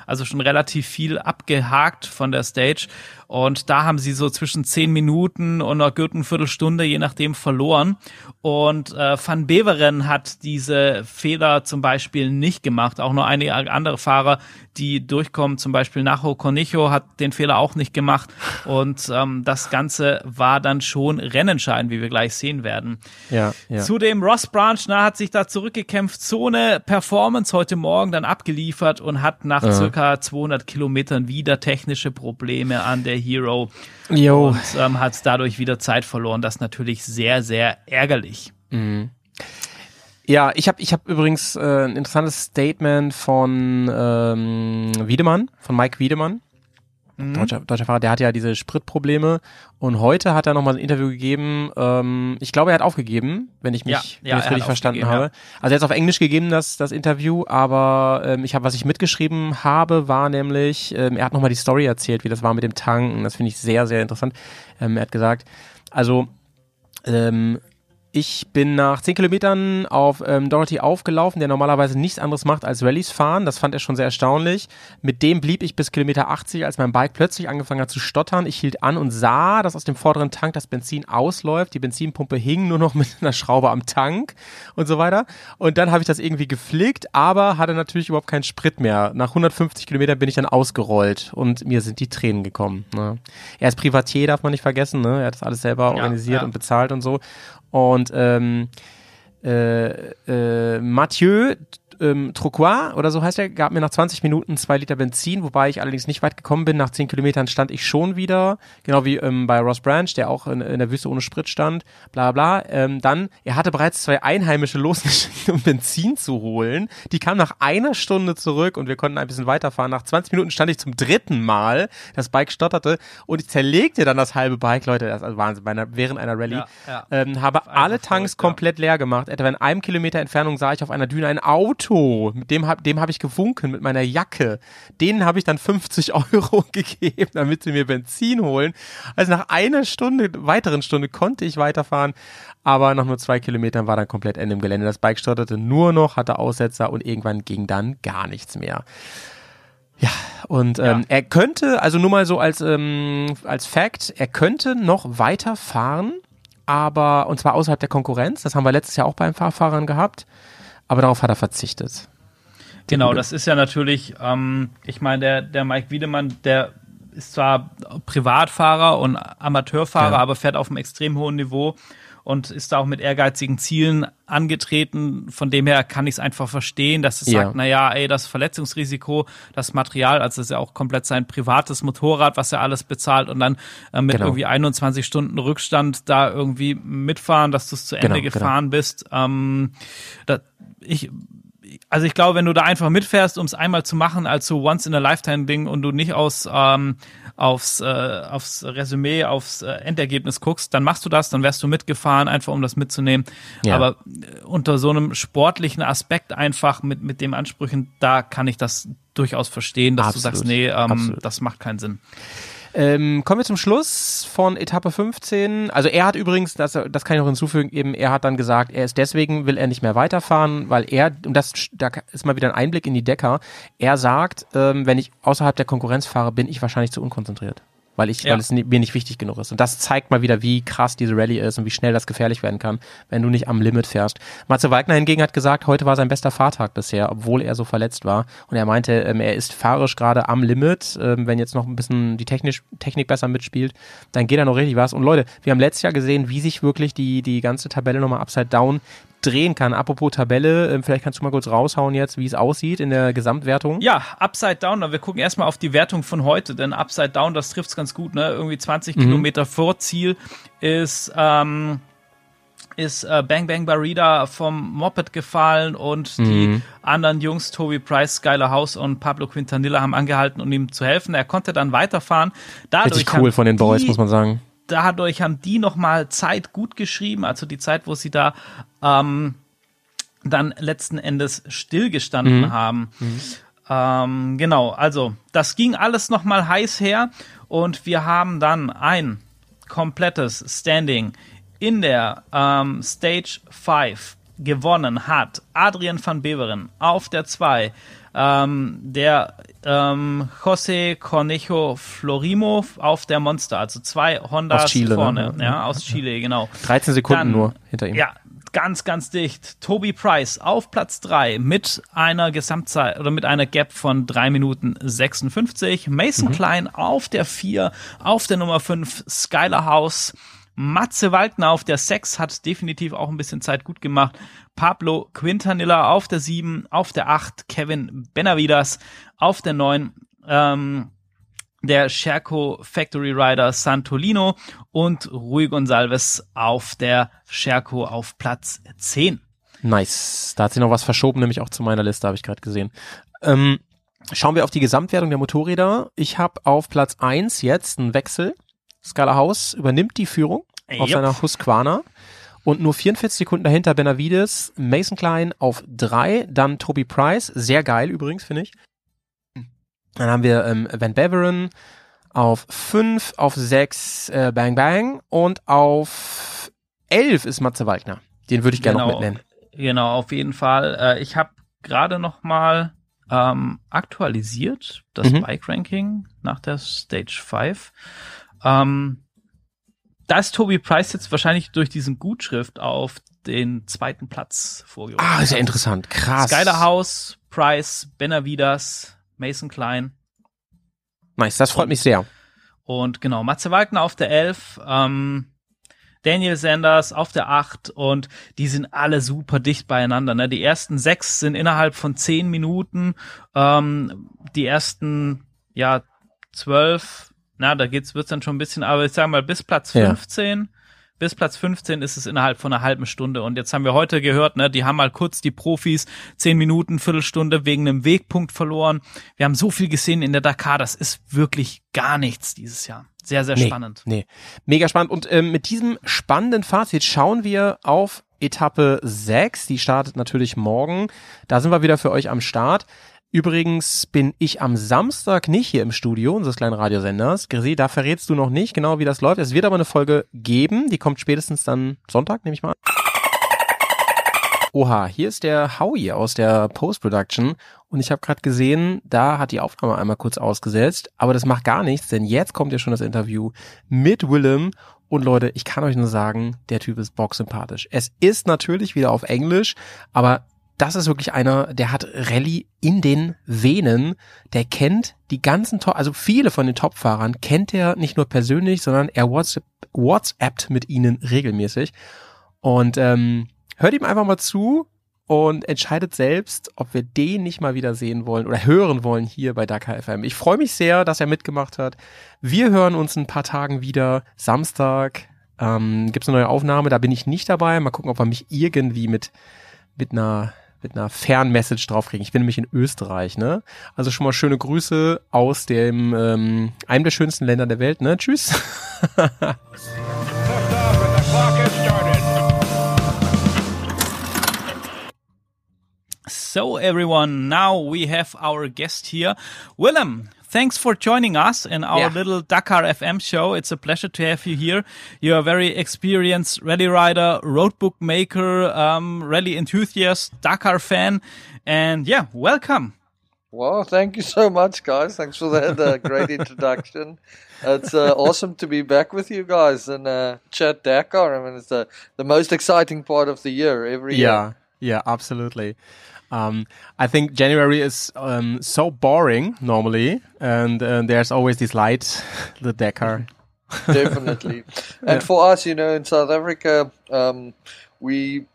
Speaker 3: also schon relativ viel abgehakt von der Stage und da haben sie so zwischen 10 Minuten und einer guten Viertelstunde, je nachdem, verloren. Und äh, Van Beveren hat diese Fehler zum Beispiel nicht gemacht. Auch nur einige andere Fahrer, die durchkommen, zum Beispiel Nacho Cornejo hat den Fehler auch nicht gemacht. Und ähm, das Ganze war dann schon rennentscheidend, wie wir gleich sehen werden.
Speaker 2: Ja, ja.
Speaker 3: Zudem Ross Branch na, hat sich da zurückgekämpft, so eine Performance heute Morgen dann abgeliefert und hat nach
Speaker 2: Ja.
Speaker 3: circa 200 Kilometern wieder technische Probleme an der Hero
Speaker 2: Jo.
Speaker 3: und ähm, hat dadurch wieder Zeit verloren. Das ist natürlich sehr, sehr ärgerlich.
Speaker 2: Ja, ich habe ich hab übrigens äh, ein interessantes Statement von ähm, Wiedemann, von Mike Wiedemann. Deutscher, deutscher Fahrer, der hat ja diese Spritprobleme und heute hat er nochmal ein Interview gegeben. Ähm, ich glaube, er hat aufgegeben, wenn ich mich
Speaker 3: Ja, ja,
Speaker 2: richtig verstanden habe. Also er hat es auf Englisch gegeben, das, das Interview, aber ähm, ich habe, was ich mitgeschrieben habe, war nämlich, ähm, er hat nochmal die Story erzählt, wie das war mit dem Tanken. Das finde ich sehr, sehr interessant. Ähm, er hat gesagt, also ähm, ich bin nach 10 Kilometern auf ähm, Dorothy aufgelaufen, der normalerweise nichts anderes macht als Rallyes fahren. Das fand er schon sehr erstaunlich. Mit dem blieb ich bis Kilometer 80, als mein Bike plötzlich angefangen hat zu stottern. Ich hielt an und sah, dass aus dem vorderen Tank das Benzin ausläuft. Die Benzinpumpe hing nur noch mit einer Schraube am Tank und so weiter. Und dann habe ich das irgendwie geflickt, aber hatte natürlich überhaupt keinen Sprit mehr. Nach 150 Kilometern bin ich dann ausgerollt und mir sind die Tränen gekommen. Ne? Er ist Privatier, darf man nicht vergessen. Ne? Er hat das alles selber organisiert
Speaker 3: ja.
Speaker 2: und bezahlt und so. Und ähm, äh, äh, Mathieu ähm, Trocois oder so heißt er, gab mir nach 20 Minuten zwei Liter Benzin, wobei ich allerdings nicht weit gekommen bin. Nach 10 Kilometern stand ich schon wieder, genau wie ähm, bei Ross Branch, der auch in, in der Wüste ohne Sprit stand, bla bla. Ähm, dann, er hatte bereits zwei Einheimische losgeschickt, um Benzin zu holen. Die kamen nach einer Stunde zurück und wir konnten ein bisschen weiterfahren. Nach 20 Minuten stand ich zum dritten Mal, das Bike stotterte und ich zerlegte dann das halbe Bike, Leute, das ist Wahnsinn, bei einer, während einer Rallye.
Speaker 3: Ja, ja.
Speaker 2: Ähm, habe alle Tanks
Speaker 3: ja.
Speaker 2: komplett leer gemacht. Etwa in einem Kilometer Entfernung sah ich auf einer Düne ein Auto. Mit dem hab, dem habe ich gewunken mit meiner Jacke. Denen habe ich dann 50 Euro gegeben, damit sie mir Benzin holen. Also nach einer Stunde, weiteren Stunde konnte ich weiterfahren. Aber nach nur zwei Kilometern war dann komplett Ende im Gelände. Das Bike stotterte nur noch, hatte Aussetzer und irgendwann ging dann gar nichts mehr. Ja, und ähm,
Speaker 3: Ja.
Speaker 2: er könnte, also nur mal so als, ähm, als Fact, er könnte noch weiterfahren, aber, und zwar außerhalb der Konkurrenz, das haben wir letztes Jahr auch beim Fahrfahrern gehabt, aber darauf hat er verzichtet.
Speaker 3: Genau, das ist ja natürlich, ähm, ich meine, der, der Mike Wiedemann, der ist zwar Privatfahrer und Amateurfahrer,
Speaker 2: Ja.
Speaker 3: aber fährt auf einem extrem hohen Niveau und ist da auch mit ehrgeizigen Zielen angetreten. Von dem her kann ich es einfach verstehen, dass es
Speaker 2: Ja.
Speaker 3: sagt, na ja, ey, das Verletzungsrisiko, das Material, also das ist ja auch komplett sein privates Motorrad, was er alles bezahlt und dann äh, mit
Speaker 2: Genau.
Speaker 3: irgendwie 21 Stunden Rückstand da irgendwie mitfahren, dass du es zu Ende
Speaker 2: Genau, genau.
Speaker 3: gefahren bist. Ähm, da, ich, also ich glaube, wenn du da einfach mitfährst, um es einmal zu machen, als so Once-in-a-Lifetime-Ding und du nicht aus, ähm, aufs, äh, aufs Resümee, aufs äh, Endergebnis guckst, dann machst du das, dann wärst du mitgefahren, einfach um das mitzunehmen.
Speaker 2: Ja.
Speaker 3: Aber äh, unter so einem sportlichen Aspekt einfach mit, mit dem Ansprüchen, da kann ich das durchaus verstehen, dass
Speaker 2: Absolut,
Speaker 3: du sagst, nee, ähm,
Speaker 2: absolut.
Speaker 3: das macht keinen Sinn.
Speaker 2: Ähm, kommen wir zum Schluss von Etappe 15. Also er hat übrigens, das, das kann ich noch hinzufügen, eben er hat dann gesagt, er ist deswegen, will er nicht mehr weiterfahren, weil er, und das da ist mal wieder ein Einblick in die Decker, er sagt, ähm, wenn ich außerhalb der Konkurrenz fahre, bin ich wahrscheinlich zu unkonzentriert. Weil ich,
Speaker 3: Ja.
Speaker 2: weil es mir nicht wichtig genug ist. Und das zeigt mal wieder, wie krass diese Rallye ist und wie schnell das gefährlich werden kann, wenn du nicht am Limit fährst. Matze Wagner hingegen hat gesagt, heute war sein bester Fahrtag bisher, obwohl er so verletzt war. Und er meinte, ähm, er ist fahrisch gerade am Limit. Ähm, wenn jetzt noch ein bisschen die Technisch, Technik besser mitspielt, dann geht da noch richtig was. Und Leute, wir haben letztes Jahr gesehen, wie sich wirklich die, die ganze Tabelle nochmal upside down drehen kann. Apropos Tabelle, ähm, vielleicht kannst du mal kurz raushauen jetzt, wie es aussieht in der Gesamtwertung.
Speaker 3: Ja, Upside Down, wir gucken erstmal auf die Wertung von heute, denn Upside Down, das trifft's ganz gut, ne? Irgendwie 20 Kilometer vor Ziel ist, ähm, ist äh, Bang Bang Barida vom Moped gefallen und die anderen Jungs, Toby Price, Skylar House und Pablo Quintanilla, haben angehalten, um ihm zu helfen. Er konnte dann weiterfahren. Dadurch
Speaker 2: Richtig cool von den Boys, muss man sagen.
Speaker 3: Dadurch haben die nochmal Zeit gut geschrieben, also die Zeit, wo sie da ähm, dann letzten Endes stillgestanden haben. Ähm, genau, also das ging alles nochmal heiß her und wir haben dann ein komplettes Standing in der ähm, Stage 5 gewonnen hat Adrian van Beveren auf der 2, ähm, der ähm, José Cornejo Florimo auf der Monster, also zwei Hondas
Speaker 2: Aus Chile, ne?
Speaker 3: vorne,
Speaker 2: Ja.
Speaker 3: ja, aus Chile, genau.
Speaker 2: 13 Sekunden
Speaker 3: Dann-
Speaker 2: nur hinter ihm.
Speaker 3: Ja, ganz, ganz dicht. Toby Price auf Platz drei mit einer Gesamtzeit oder mit einer Gap von drei Minuten 56. Mason
Speaker 2: Mhm.
Speaker 3: Klein auf der vier, auf der Nummer fünf Skylar House. Matze Waldner auf der 6 hat definitiv auch ein bisschen Zeit gut gemacht. Pablo Quintanilla auf der 7, auf der 8 Kevin Benavidas, auf der 9 ähm, der Sherco Factory Rider Santolino und Rui Gonsalves auf der Sherco auf Platz 10.
Speaker 2: Nice. Da hat sich noch was verschoben, nämlich auch zu meiner Liste, habe ich gerade gesehen. Ähm, schauen wir auf die Gesamtwertung der Motorräder. Ich habe auf Platz eins jetzt einen Wechsel. Scala House übernimmt die Führung auf
Speaker 3: Jupp.
Speaker 2: seiner Husqvarna. Und nur 44 Sekunden dahinter Benavides, Mason Klein auf drei, dann Toby Price, sehr geil übrigens, finde ich. Dann haben wir ähm, Van Beveren auf fünf, auf sechs äh, Bang Bang und auf elf ist Matze Waldner. Den würde ich gerne noch mitnennen.
Speaker 3: Genau, auf jeden Fall. Äh, ich habe gerade noch mal ähm, aktualisiert das
Speaker 2: Mhm.
Speaker 3: Bike Ranking nach der Stage 5. Ähm, da ist Toby Price jetzt wahrscheinlich durch diesen Gutschrift auf den zweiten Platz vorgerückt.
Speaker 2: Ah, ist ja interessant. Krass.
Speaker 3: Skyler House, Price, Benavidas, Mason Klein
Speaker 2: Nice, das freut mich sehr.
Speaker 3: und genau, Matze Wagner auf der 11, ähm, Daniel Sanders auf der 8 und die sind alle super dicht beieinander. Ne? Die ersten sechs sind innerhalb von zehn Minuten, ähm, die ersten ja zwölf, na, da geht's wird's dann schon ein bisschen, aber ich sage mal bis Platz
Speaker 2: Ja.
Speaker 3: 15 bis Platz 15 ist es innerhalb von einer halben Stunde. Und jetzt haben wir heute gehört, ne, die haben mal kurz die Profis zehn Minuten, Viertelstunde wegen einem Wegpunkt verloren. Wir haben so viel gesehen in der Dakar, das ist wirklich gar nichts dieses Jahr. Sehr, sehr
Speaker 2: Nee,
Speaker 3: spannend.
Speaker 2: Nee, mega spannend. Und ähm, mit diesem spannenden Fazit schauen wir auf Etappe 6. Die startet natürlich morgen. Da sind wir wieder für euch am Start. Übrigens bin ich am Samstag nicht hier im Studio unseres kleinen Radiosenders. Grisi, da verrätst du noch nicht genau, wie das läuft. Es wird aber eine Folge geben. Die kommt spätestens dann Sonntag, nehme ich mal an. Oha, hier ist der Howie aus der Post-Production und ich habe gerade gesehen, da hat die Aufnahme einmal kurz ausgesetzt, aber das macht gar nichts, denn jetzt kommt ja schon das Interview mit Willem und Leute, ich kann euch nur sagen, der Typ ist bocksympathisch. Es ist natürlich wieder auf Englisch, aber das ist wirklich einer, der hat Rallye in den Venen, der kennt die ganzen Top, also viele von den Topfahrern kennt er nicht nur persönlich, sondern er WhatsApp, WhatsAppt mit ihnen regelmäßig und ähm, hört ihm einfach mal zu und entscheidet selbst, ob wir den nicht mal wieder sehen wollen oder hören wollen hier bei Dakar FM. Ich freue mich sehr, dass er mitgemacht hat. Wir hören uns in ein paar Tagen wieder. Samstag ähm, gibt es eine neue Aufnahme, da bin ich nicht dabei. Mal gucken, ob wir mich irgendwie mit, mit einer mit einer Fernmessage draufkriegen. Ich bin nämlich in Österreich, ne? Also schon mal schöne Grüße aus dem ähm, einem der schönsten Länder der Welt, ne? Tschüss.
Speaker 3: So everyone, now we have our guest here. Willem, thanks for joining us in our
Speaker 2: Yeah.
Speaker 3: little Dakar FM show. It's a pleasure to have you here. You're a very experienced rally rider, road book maker, um, rally enthusiast, Dakar fan. And yeah, welcome.
Speaker 4: Well, thank you so much, guys. Thanks for that uh, great introduction. It's uh, awesome to be back with you guys and uh, chat Dakar. I mean, it's the, the most exciting part of the year every year.
Speaker 2: Yeah, yeah, absolutely. Um, I think January is um, so boring normally, and uh, there's always this light, the Dakar.
Speaker 4: definitely. And for us, you know, in South Africa, um, we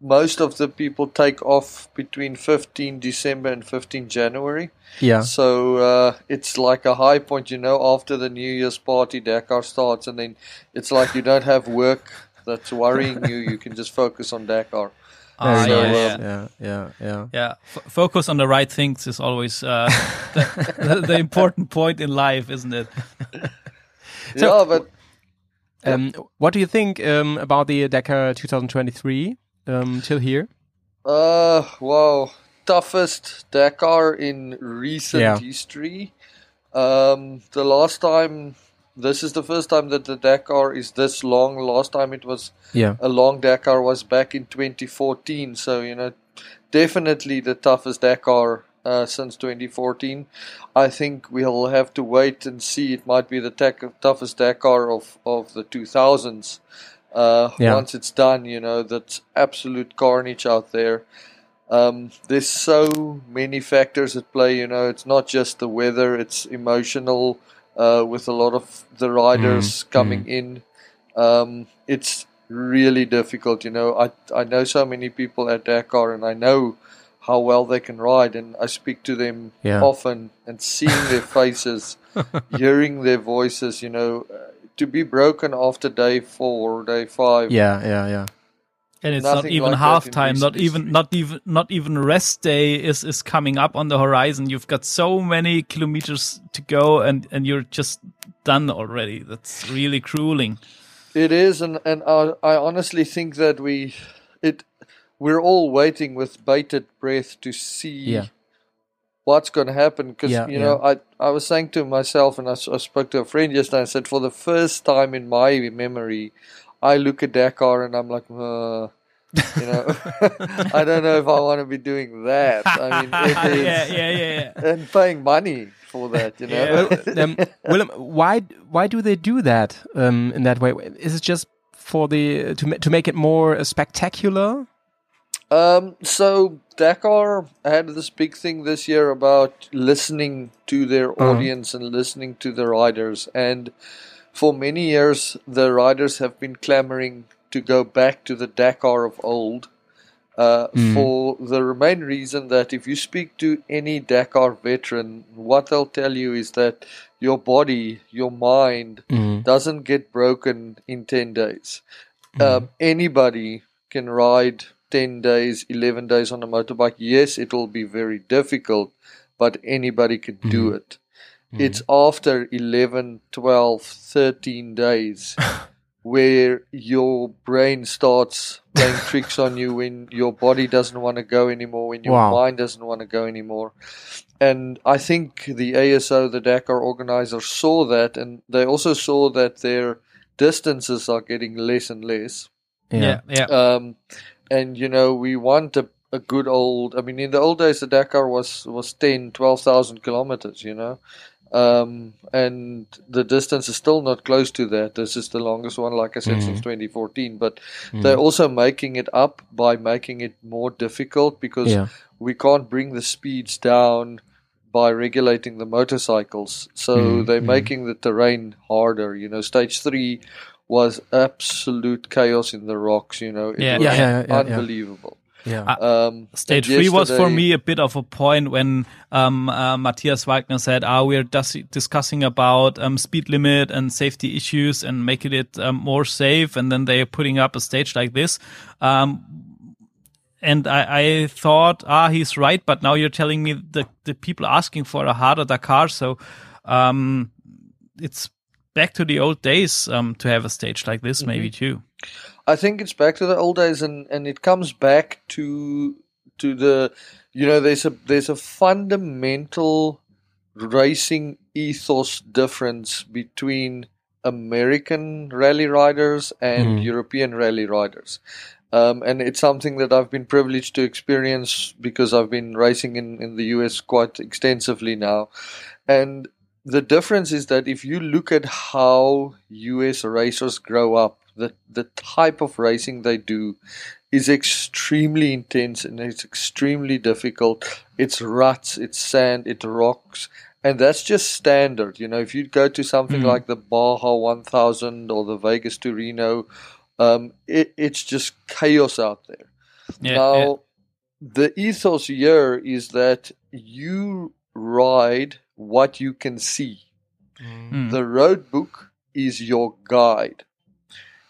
Speaker 4: most of the people take off between 15 December and 15 January.
Speaker 2: Yeah,
Speaker 4: So uh, it's like a high point, you know, after the New Year's party, Dakar starts, and then it's like you don't have work that's worrying you. You can just focus on Dakar.
Speaker 3: Ah, yeah,
Speaker 2: nice.
Speaker 3: yeah.
Speaker 2: yeah, yeah, yeah.
Speaker 3: Yeah, f- focus on the right things is always uh, the, the, the important point in life, isn't it?
Speaker 4: yeah, but
Speaker 2: Um, what do you think um, about the Dakar 2023 um, till here?
Speaker 4: uh, wow, toughest Dakar in recent
Speaker 2: Yeah.
Speaker 4: history. Um, the last time, this is the first time that the Dakar is this long. Last time it was
Speaker 2: Yeah,
Speaker 4: a long Dakar was back in 2014. So, you know, definitely the toughest Dakar uh, since 2014. I think we'll have to wait and see. It might be the tech toughest Dakar of, of the 2000s. Uh,
Speaker 2: Yeah.
Speaker 4: Once it's done, you know, that's absolute carnage out there. Um, there's so many factors at play. You know, it's not just the weather; it's emotional. Uh, with a lot of the riders coming in, um, it's really difficult. You know, I I know so many people at Dakar, and I know how well they can ride, and I speak to them
Speaker 2: Yeah.
Speaker 4: often and seeing their faces, hearing their voices. You know, uh, to be broken after day four, day five.
Speaker 2: Yeah, yeah, yeah.
Speaker 3: And it's not even
Speaker 4: like
Speaker 3: halftime, not even
Speaker 4: history.
Speaker 3: not even not even rest day is is coming up on the horizon. You've got so many kilometers to go and and you're just done already. That's really crueling.
Speaker 4: It is, and and I, I honestly think that we, it, we're all waiting with bated breath to see
Speaker 2: Yeah.
Speaker 4: what's going to happen. Because
Speaker 2: Yeah,
Speaker 4: you know, I I was saying to myself, and I, I spoke to a friend yesterday. I said, for the first time in my memory, I look at Dakar and I'm like, uh, you know, I don't know if I want to be doing that. I mean, it is,
Speaker 3: yeah, yeah, yeah, yeah.
Speaker 4: and paying money for that. You know,
Speaker 3: Yeah.
Speaker 2: um, Willem, why why do they do that um, in that way? Is it just for the to to make it more uh, spectacular?
Speaker 4: Um, so Dakar had this big thing this year about listening to their
Speaker 2: Uh-huh.
Speaker 4: audience and listening to the riders. And for many years, the riders have been clamoring to go back to the Dakar of old. Uh,
Speaker 2: Mm.
Speaker 4: For the main reason that if you speak to any Dakar veteran, what they'll tell you is that your body, your mind,
Speaker 2: Mm.
Speaker 4: doesn't get broken in 10 days. Um, anybody can ride 10 days, 11 days on a motorbike. Yes, it will be very difficult, but anybody can do it. It's after 11, 12, 13 days where your brain starts playing tricks on you when your body doesn't want to go anymore, when your
Speaker 2: Wow.
Speaker 4: mind doesn't want to go anymore. And I think the ASO, the Dakar organizers, saw that, and they also saw that their distances are getting less and less.
Speaker 3: Yeah, yeah.
Speaker 4: Um, and you know, we want a, a good old. I mean, in the old days, the Dakar was was 10, 12,000 kilometers. You know, um, and the distance is still not close to that. This is the longest one, like I said, since 2014. But they're also making it up by making it more difficult because
Speaker 2: Yeah.
Speaker 4: we can't bring the speeds down by regulating the motorcycles. So
Speaker 2: Mm,
Speaker 4: they're making the terrain harder. You know, stage three was absolute chaos in the rocks. You know, it
Speaker 3: Yeah,
Speaker 4: was
Speaker 2: yeah, yeah, yeah, yeah.
Speaker 4: unbelievable.
Speaker 2: Yeah.
Speaker 4: Um,
Speaker 3: Stage three was for me a bit of a point when um, uh, Matthias Wagner said, "Ah, we're dis- discussing about um, speed limit and safety issues and making it um, more safe." And then they're putting up a stage like this. Um, and I, I thought, ah, he's right. But now you're telling me that the people asking for a harder Dakar, so um, it's back to the old days um, to have a stage like this, maybe too.
Speaker 4: I think it's back to the old days, and, and it comes back to to the you know there's a there's a fundamental racing ethos difference between American rally riders and
Speaker 2: Mm.
Speaker 4: European rally riders. Um, and it's something that I've been privileged to experience because I've been racing in, in the US quite extensively now. And the difference is that if you look at how US racers grow up, the, the type of racing they do is extremely intense and it's extremely difficult. It's ruts, it's sand, it's rocks, and that's just standard. You know, if you go to something like the Baja 1000 or the Vegas to Reno, um, it, it's just chaos out there.
Speaker 3: Yeah,
Speaker 4: now,
Speaker 3: yeah.
Speaker 4: the ethos here is that you ride what you can see.
Speaker 3: Mm.
Speaker 4: The road book is your guide.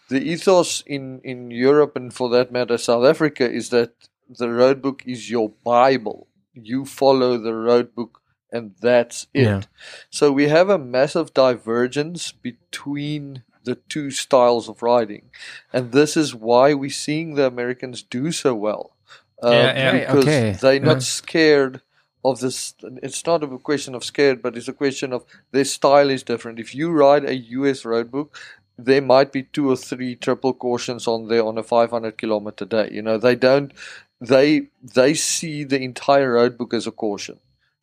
Speaker 4: The ethos in, in Europe and for that matter South Africa is that the road book is your Bible. You follow the road book and that's it.
Speaker 2: Yeah.
Speaker 4: So we have a massive divergence between the two styles of riding. And this is why we're seeing the Americans do so well. Uh,
Speaker 3: Yeah, yeah.
Speaker 4: Because
Speaker 2: okay.
Speaker 4: they're not scared of this. It's not a question of scared, but it's a question of their style is different. If you ride a US road book, there might be two or three triple cautions on there on a 500 kilometer day. You know, they don't, they, they see the entire road book as a caution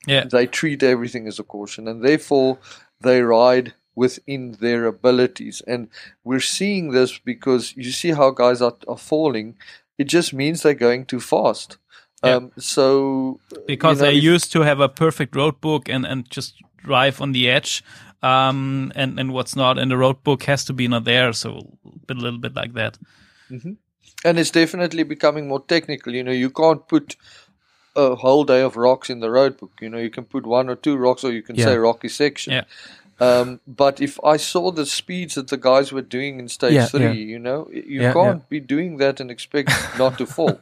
Speaker 3: Yeah.
Speaker 4: they treat everything as a caution and therefore they ride within their abilities. And we're seeing this because you see how guys are, are falling. It just means they're going too fast.
Speaker 3: Yeah.
Speaker 4: Um, so
Speaker 3: because
Speaker 4: you know,
Speaker 3: they used to have a perfect road book and, and just drive on the edge. Um, and, and what's not in the road book has to be not there. So a little bit like that.
Speaker 4: and it's definitely becoming more technical. You know, you can't put a whole day of rocks in the road book. You know, you can put one or two rocks, or you can
Speaker 2: Yeah.
Speaker 4: say rocky section.
Speaker 3: Yeah.
Speaker 4: Um, but if I saw the speeds that the guys were doing in stage
Speaker 2: Yeah,
Speaker 4: three,
Speaker 2: yeah.
Speaker 4: you know, you
Speaker 2: Yeah,
Speaker 4: can't be doing that and expect not to fall.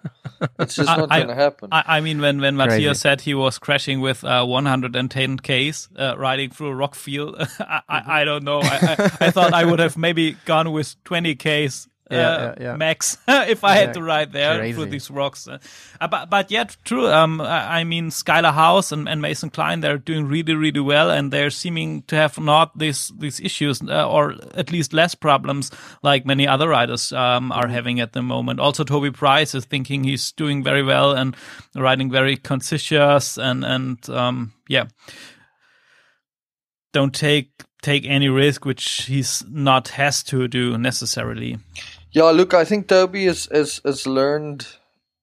Speaker 4: It's just
Speaker 3: I-
Speaker 4: not going to happen.
Speaker 3: I, I mean, when, when Matthias said he was crashing with uh, 110 Ks uh, riding through a rock field, I, I, I don't know. I, I, I thought I would have maybe gone with 20 Ks. Uh,
Speaker 2: Yeah, yeah, yeah.
Speaker 3: max if I had to ride there
Speaker 2: crazy.
Speaker 3: through these rocks. Uh, but but yet true. Um, I I mean Skylar House and, and Mason Klein they're doing really really well and they're seeming to have not these these issues uh, or at least less problems like many other riders um, are having at the moment. Also Toby Price is thinking he's doing very well and riding very conscious and and um, yeah. Don't take take any risk which he's not has to do necessarily.
Speaker 4: Yeah, look, I think Toby has, has, has learned,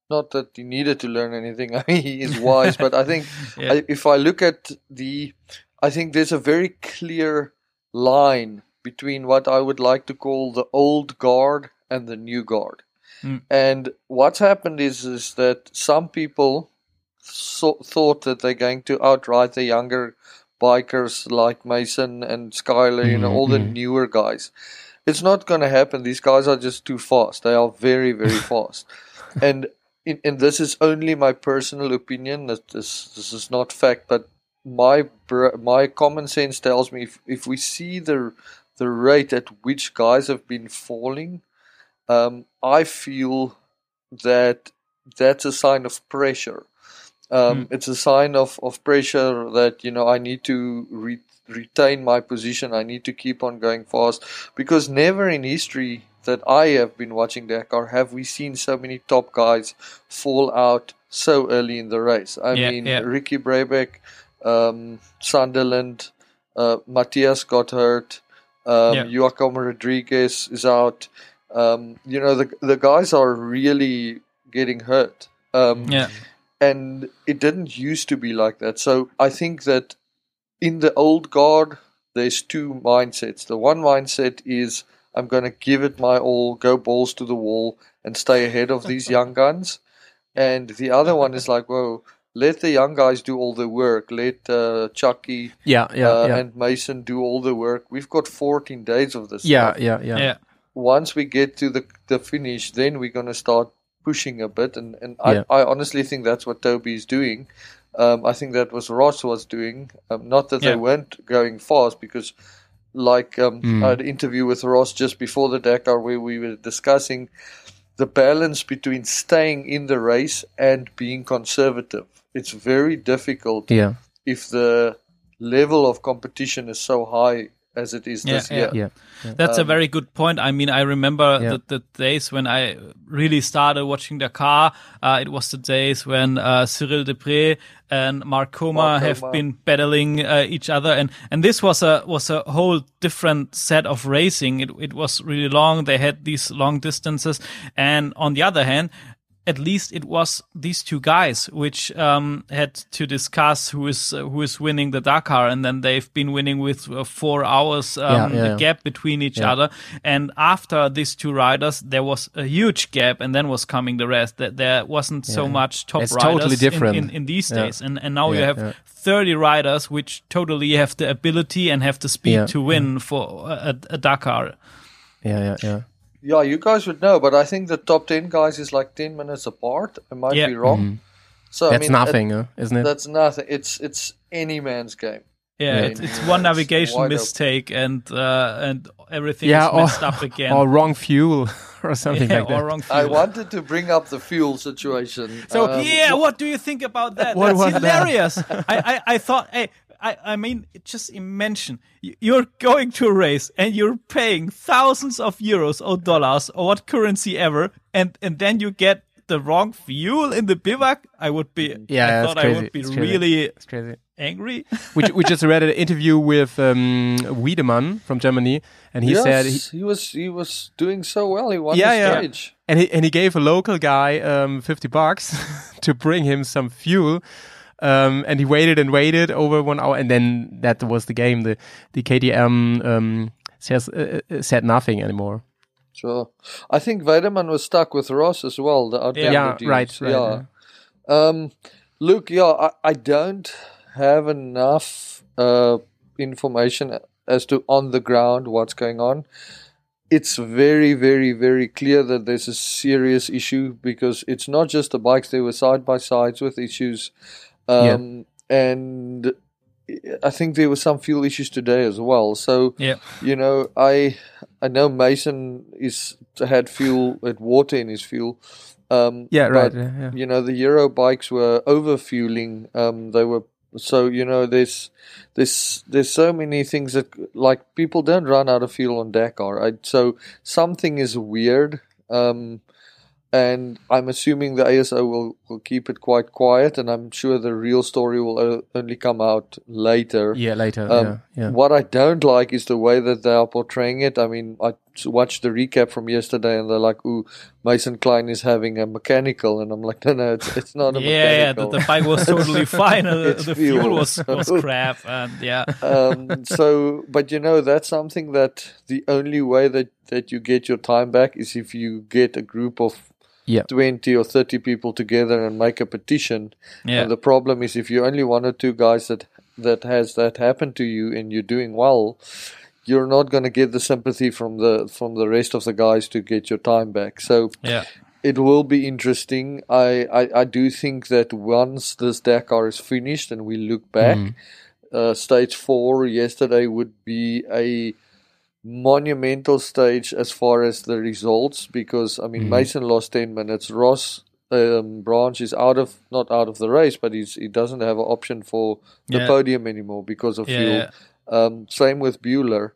Speaker 4: not that he needed to learn anything, I mean, he is wise, but I think
Speaker 3: Yeah.
Speaker 4: I, if I look at the, I think there's a very clear line between what I would like to call the old guard and the new guard.
Speaker 3: Mm.
Speaker 4: And what's happened is, is that some people so, thought that they're going to outride the younger bikers like Mason and Skyler, you know, all the
Speaker 2: Mhm.
Speaker 4: newer guys. It's not going to happen. These guys are just too fast. They are very, very fast. And in, and this is only my personal opinion. That this this is not fact, but my my common sense tells me if, if we see the the rate at which guys have been falling, um, I feel that that's a sign of pressure. Um, It's a sign of, of pressure that you know I need to re- retain my position. I need to keep on going fast because never in history that I have been watching Dakar have we seen so many top guys fall out so early in the race. I
Speaker 3: Yeah,
Speaker 4: mean,
Speaker 3: yeah.
Speaker 4: Ricky Brebeck, um, Sunderland, uh, Matthias got hurt. Um,
Speaker 3: Yeah.
Speaker 4: Joaquim Rodriguez is out. Um, you know, the the guys are really getting hurt. Um,
Speaker 3: Yeah.
Speaker 4: And it didn't used to be like that. So I think that in the old guard, there's two mindsets. The one mindset is I'm going to give it my all, go balls to the wall, and stay ahead of these young guns. And the other one is like, whoa, let the young guys do all the work. Let uh, Chucky
Speaker 2: Yeah, yeah,
Speaker 4: uh,
Speaker 2: yeah.
Speaker 4: and Mason do all the work. We've got 14 days of this.
Speaker 2: yeah,
Speaker 4: stuff
Speaker 2: yeah, yeah,
Speaker 3: yeah.
Speaker 4: once we get to the the finish, then we're going to start pushing a bit. And, and I,
Speaker 2: Yeah.
Speaker 4: I honestly think that's what Toby is doing. Um, I think that was Ross was doing. Um, not that
Speaker 3: Yeah.
Speaker 4: they weren't going fast, because like um,
Speaker 2: Mm.
Speaker 4: I had an interview with Ross just before the Dakar where we were discussing the balance between staying in the race and being conservative. It's very difficult
Speaker 2: Yeah,
Speaker 4: if the level of competition is so high as it is
Speaker 3: Yeah,
Speaker 4: this
Speaker 3: yeah.
Speaker 4: year.
Speaker 2: yeah.
Speaker 3: That's a very good point. I mean, I remember
Speaker 2: Yeah.
Speaker 3: the, the days when I really started watching Dakar. Uh, it was the days when uh, Cyril Depré and Mark Coma have been battling uh, each other, and and this was a was a whole different set of racing. It it was really long. They had these long distances, and on the other hand. At least it was these two guys which um, had to discuss who is uh, who is winning the Dakar, and then they've been winning with uh, four hours um,
Speaker 2: Yeah, yeah,
Speaker 3: the
Speaker 2: yeah.
Speaker 3: gap between each other. And after these two riders, there was a huge gap, and then was coming the rest. That there wasn't so much top
Speaker 2: It's
Speaker 3: riders
Speaker 2: totally different.
Speaker 3: In, in, these
Speaker 2: Yeah.
Speaker 3: days. And and now you have
Speaker 2: yeah.
Speaker 3: 30 riders which totally have the ability and have the speed to win for a, a Dakar.
Speaker 2: yeah, yeah, yeah.
Speaker 4: Yeah, you guys would know, but I think the top ten guys is like ten minutes apart. I might
Speaker 3: Yeah.
Speaker 4: be wrong. So I
Speaker 2: Mm-hmm. That's
Speaker 4: mean,
Speaker 2: nothing, uh, isn't
Speaker 4: it-
Speaker 2: it?
Speaker 4: that's nothing. It's it's any man's game.
Speaker 3: Yeah,
Speaker 2: Yeah.
Speaker 3: It's, it's one navigation
Speaker 4: wide open.
Speaker 3: mistake, and uh, and everything
Speaker 2: yeah,
Speaker 3: is
Speaker 2: or,
Speaker 3: messed up again.
Speaker 2: or wrong fuel or something
Speaker 3: yeah,
Speaker 2: like that.
Speaker 3: or wrong
Speaker 4: I wanted to bring up the fuel situation.
Speaker 3: So
Speaker 4: Um,
Speaker 3: yeah, what do you think about that? That's
Speaker 2: was that?
Speaker 3: hilarious. I, I I thought, hey, I I mean, just imagine You- you're going to a race and you're paying thousands of euros or dollars or what currency ever, and and then you get the wrong fuel in the bivouac. I would be,
Speaker 2: Yeah,
Speaker 3: I
Speaker 2: that's
Speaker 3: thought I
Speaker 2: crazy.
Speaker 3: would be
Speaker 2: It's crazy.
Speaker 3: really,
Speaker 2: It's crazy.
Speaker 3: angry.
Speaker 2: we, we just read an interview with um, Wiedemann from Germany, and he
Speaker 4: yes,
Speaker 2: said he,
Speaker 4: he was he was doing so well. He won
Speaker 2: Yeah,
Speaker 4: the
Speaker 2: yeah.
Speaker 4: stage.
Speaker 2: and he and he gave a local guy um, fifty bucks to bring him some fuel. Um, and he waited and waited over one hour, and then that was the game. The the KTM um, says uh, uh, said nothing anymore.
Speaker 4: Sure. I think Weidemann was stuck with Ross as well. The
Speaker 2: Yeah, right, right,
Speaker 4: Yeah. Um, look, yeah, I, I don't have enough uh, information as to on the ground what's going on. It's very, very, very clear that there's a serious issue because it's not just the bikes; they were side by sides with issues, um, and I think there were some fuel issues today as well. So
Speaker 3: Yeah.
Speaker 4: you know, I I know Mason is had fuel, had water in his fuel. Um,
Speaker 2: Yeah, right.
Speaker 4: but,
Speaker 2: yeah, yeah.
Speaker 4: You know, the Euro bikes were over fueling. Um, they were so you know there's there's there's so many things that like people don't run out of fuel on Dakar. I, so something is weird. Um, and I'm assuming the ASO will, will keep it quite quiet, and I'm sure the real story will only come out later.
Speaker 2: Yeah, later.
Speaker 4: Um,
Speaker 2: yeah, yeah.
Speaker 4: What I don't like is the way that they are portraying it. I mean, I watched the recap from yesterday, and they're like, "Ooh, Mason Klein is having a mechanical," and I'm like, "No, no, it's, it's not a
Speaker 3: yeah, yeah, the, the bike was totally fine. and the, the
Speaker 4: fuel.
Speaker 3: fuel was, was crap, and yeah,
Speaker 4: um, so, but you know, that's something that the only way that that you get your time back is if you get a group of
Speaker 2: Yeah.
Speaker 4: 20 or 30 people together and make a petition.
Speaker 3: yeah,
Speaker 4: And the problem is if you're only one or two guys that that has that happen to you and you're doing well, you're not going to get the sympathy from the from the rest of the guys to get your time back. So
Speaker 3: yeah,
Speaker 4: it will be interesting. I, I, I do think that once this Dakar is finished and we look back, uh, stage four yesterday would be a monumental stage as far as the results because I mean Mason lost ten minutes. Ross um, Branch is out of not out of the race, but he's he doesn't have an option for the
Speaker 3: Yeah.
Speaker 4: podium anymore because of
Speaker 3: Yeah,
Speaker 4: fuel.
Speaker 3: yeah.
Speaker 4: Um, same with Bueller.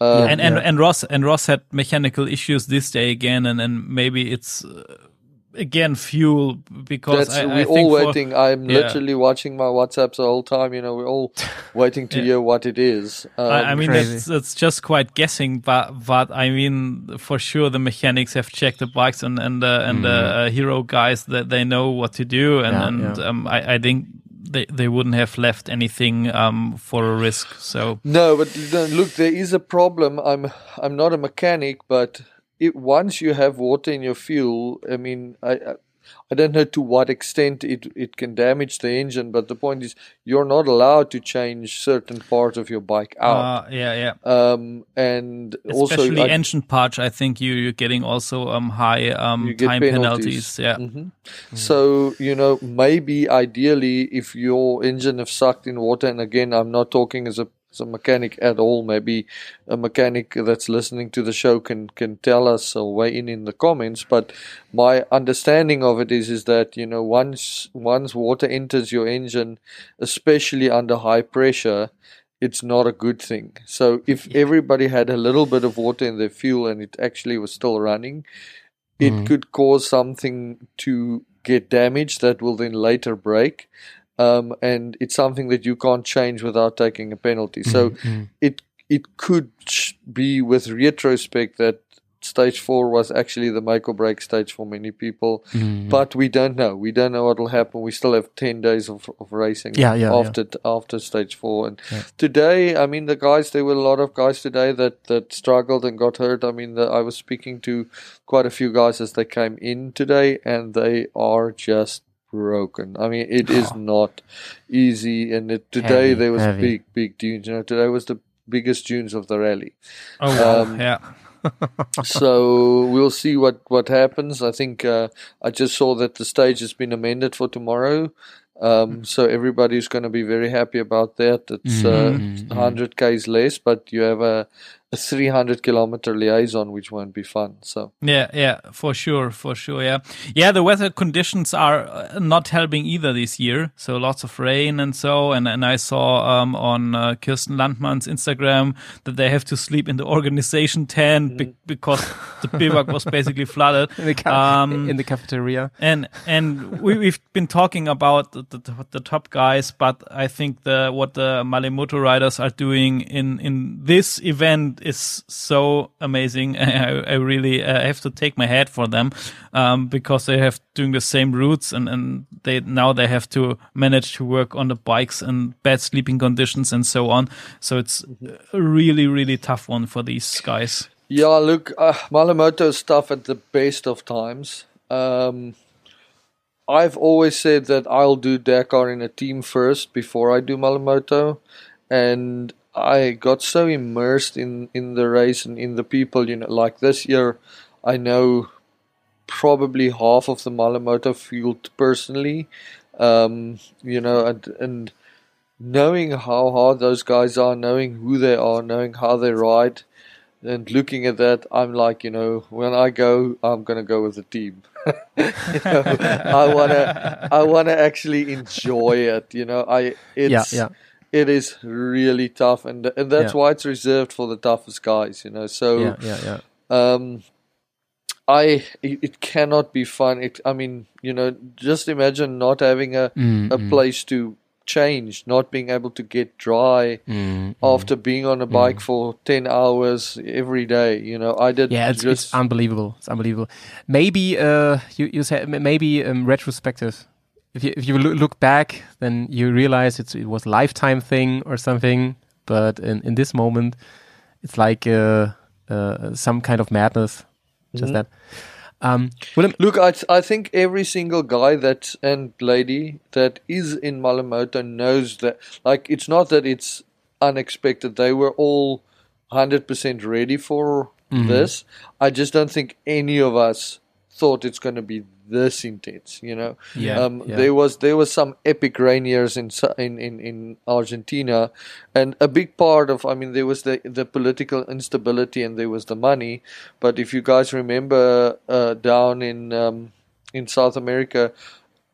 Speaker 4: Um,
Speaker 3: and and and Ross and Ross had mechanical issues this day again, and and maybe it's uh, again fuel because
Speaker 4: That's
Speaker 3: I,
Speaker 4: we're
Speaker 3: I
Speaker 4: all
Speaker 3: think for-
Speaker 4: waiting. I'm
Speaker 3: yeah.
Speaker 4: literally watching my WhatsApps the whole time. You know, we're all waiting to
Speaker 3: Yeah.
Speaker 4: hear what it is. Um,
Speaker 3: I, I mean,
Speaker 2: crazy.
Speaker 3: that's, that's just quite guessing, but but I mean, for sure, the mechanics have checked the bikes and and uh, and the uh, hero guys that they know what to do, and
Speaker 2: Yeah,
Speaker 3: and
Speaker 2: yeah.
Speaker 3: Um, I, I think they they wouldn't have left anything um for a risk. So
Speaker 4: no, but look, there is a problem. I'm I'm not a mechanic, but it, once you have water in your fuel, I mean, I. I I don't know to what extent it, it can damage the engine, but the point is you're not allowed to change certain parts of your bike out.
Speaker 3: uh, yeah, yeah.
Speaker 4: um, and
Speaker 3: Especially
Speaker 4: also, I-
Speaker 3: engine parts, I think you you're getting also um high um time
Speaker 4: penalties.
Speaker 3: penalties. Yeah,
Speaker 4: Mhm. So, you know, maybe ideally if your engine have sucked in water, and again, I'm not talking as a, a mechanic at all, maybe a mechanic that's listening to the show can, can tell us or weigh in in the comments, but my understanding of it is, is that, you know, once, once water enters your engine, especially under high pressure, it's not a good thing. So if everybody had a little bit of water in their fuel and it actually was still running, it mm-hmm. could cause something to get damaged that will then later break. Um, and it's something that you can't change without taking a penalty. Mm, so mm. it it could be with retrospect that stage four was actually the make or break stage for many people, mm, but we don't know. We don't know what will happen. We still have ten days of, of racing
Speaker 2: Yeah, yeah,
Speaker 4: after after stage four. And today, I mean, the guys there were a lot of guys today that that struggled and got hurt. I mean, the, I was speaking to quite a few guys as they came in today, and they are just broken. I mean, it is not easy. And it, today
Speaker 2: Heavy,
Speaker 4: there was
Speaker 2: heavy.
Speaker 4: big, big dunes. You know, today was the biggest dunes of the rally.
Speaker 3: oh wow,
Speaker 4: Um,
Speaker 3: yeah.
Speaker 4: so we'll see what what happens. I think uh, I just saw that the stage has been amended for tomorrow. Um, so everybody's going to be very happy about that. It's uh, 100 k's less, but you have a a 300 kilometer liaison, which won't be fun. So
Speaker 3: Yeah, yeah, for sure, for sure. Yeah, yeah. The weather conditions are uh, not helping either this year. So lots of rain and so. And and I saw um, on uh, Kirsten Landmann's Instagram that they have to sleep in the organization tent be- because the bivouac was basically flooded.
Speaker 2: in the, ca-
Speaker 3: Um,
Speaker 2: in the cafeteria.
Speaker 3: and and we, we've been talking about the, the, the top guys, but I think the what the Malemoto riders are doing in in this event is so amazing. I, I really uh, have to take my hat for them um, because they have doing the same routes and and they now they have to manage to work on the bikes and bad sleeping conditions and so on. So it's a really really tough one for these guys.
Speaker 4: Yeah, look, uh, Malamoto is tough at the best of times. Um, I've always said that I'll do Dakar in a team first before I do Malamoto, and I got so immersed in in the race and in the people. You know, like this year, I know probably half of the Malamoto field personally. Um, you know, and and knowing how hard those guys are, knowing who they are, knowing how they ride and looking at that, I'm like, you know, when I go, I'm gonna go with the team. you know, I wanna, I wanna actually enjoy it. You know, I it's
Speaker 2: yeah.
Speaker 4: It is really tough, and and that's
Speaker 2: Yeah.
Speaker 4: why it's reserved for the toughest guys. You know, so
Speaker 2: Yeah, yeah, yeah.
Speaker 4: um, I it, it cannot be fun. It, I mean, you know, just imagine not having a
Speaker 2: Mm,
Speaker 4: a place to change, not being able to get dry
Speaker 2: mm,
Speaker 4: after being on a bike for 10 hours every day. You know, I did
Speaker 2: Yeah, it's,
Speaker 4: just,
Speaker 2: it's unbelievable. It's unbelievable. Maybe uh, you you said maybe um, retrospective. If you if you look back, then you realize it's it was a lifetime thing or something. But in in this moment, it's like uh, uh, some kind of madness. Just that. Um, Willem,
Speaker 4: Look, I, I think every single guy that and lady that is in Malamoto knows that. Like, it's not that it's unexpected. They were all 100% ready for
Speaker 2: Mm-hmm.
Speaker 4: this. I just don't think any of us thought it's going to be this intense. You know,
Speaker 2: Yeah,
Speaker 4: um,
Speaker 2: yeah.
Speaker 4: there was there was some epic rain years in in in in Argentina, and a big part of I mean there was the the political instability and there was the money. But if you guys remember uh, down in um, in South America,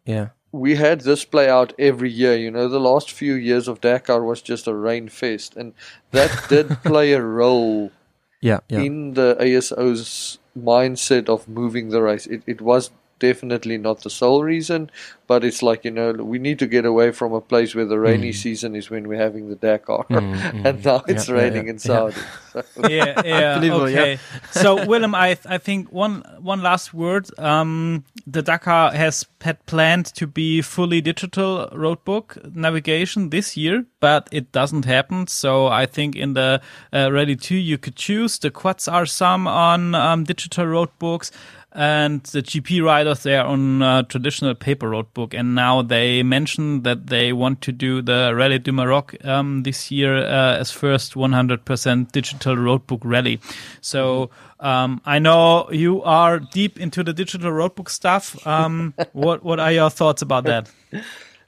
Speaker 2: yeah,
Speaker 4: we had this play out every year. You know, the last few years of Dakar was just a rain fest, and that did play a role
Speaker 2: yeah, yeah.
Speaker 4: in the ASO's mindset of moving the race. It, it was definitely not the sole reason, but it's like, you know, we need to get away from a place where the rainy season is when we're having the Dakar. and now it's
Speaker 2: Mm. Yeah, yeah,
Speaker 4: raining
Speaker 2: yeah,
Speaker 4: in Saudi. So-
Speaker 3: yeah, yeah.
Speaker 2: Unbelievable, yeah.
Speaker 3: okay. So, Willem, I I think one one last word. Um, the Dakar has had planned to be fully digital roadbook navigation this year, but it doesn't happen. So, I think in the uh, Ready Two you could choose. The quads are some on um, digital roadbooks. And the GP riders, they are on uh, traditional paper roadbook. And now they mentioned that they want to do the Rally du Maroc um, this year uh, as first 100% digital roadbook rally. So um, I know you are deep into the digital roadbook stuff. Um, what what are your thoughts about that?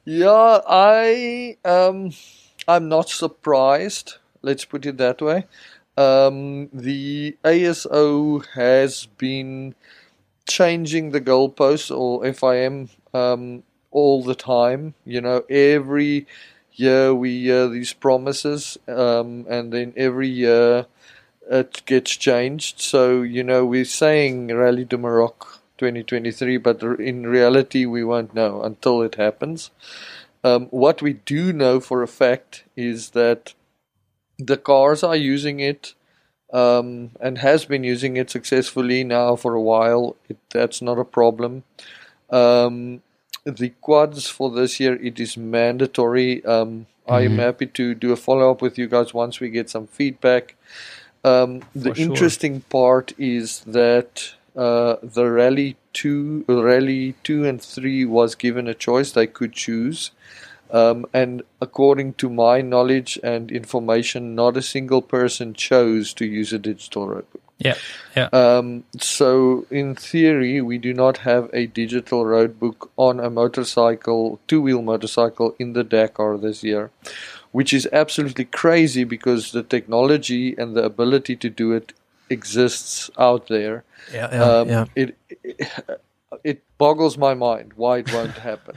Speaker 4: Yeah, I um, I'm not surprised. Let's put it that way. Um, the ASO has been changing the goalposts or FIM um, all the time. You know, every year we hear these promises, um, and then every year it gets changed. So you know, we're saying Rally de Maroc 2023, but in reality, we won't know until it happens. Um, what we do know for a fact is that the cars are using it um, and has been using it successfully now for a while. It, that's not a problem. Um, the quads for this year it is mandatory. Um, I am happy to do a follow up with you guys once we get some feedback. Um, the
Speaker 3: sure.
Speaker 4: interesting part is that uh, the rally two, rally two and three was given a choice; they could choose. Um, and according to my knowledge and information, not a single person chose to use a digital roadbook.
Speaker 3: Yeah, yeah.
Speaker 4: Um, so, in theory, we do not have a digital roadbook on a motorcycle, two wheel motorcycle in the Dakar this year. which is absolutely crazy because the technology and the ability to do it exists out there.
Speaker 2: Ja,
Speaker 4: um, It, it it boggles my mind why it won't happen.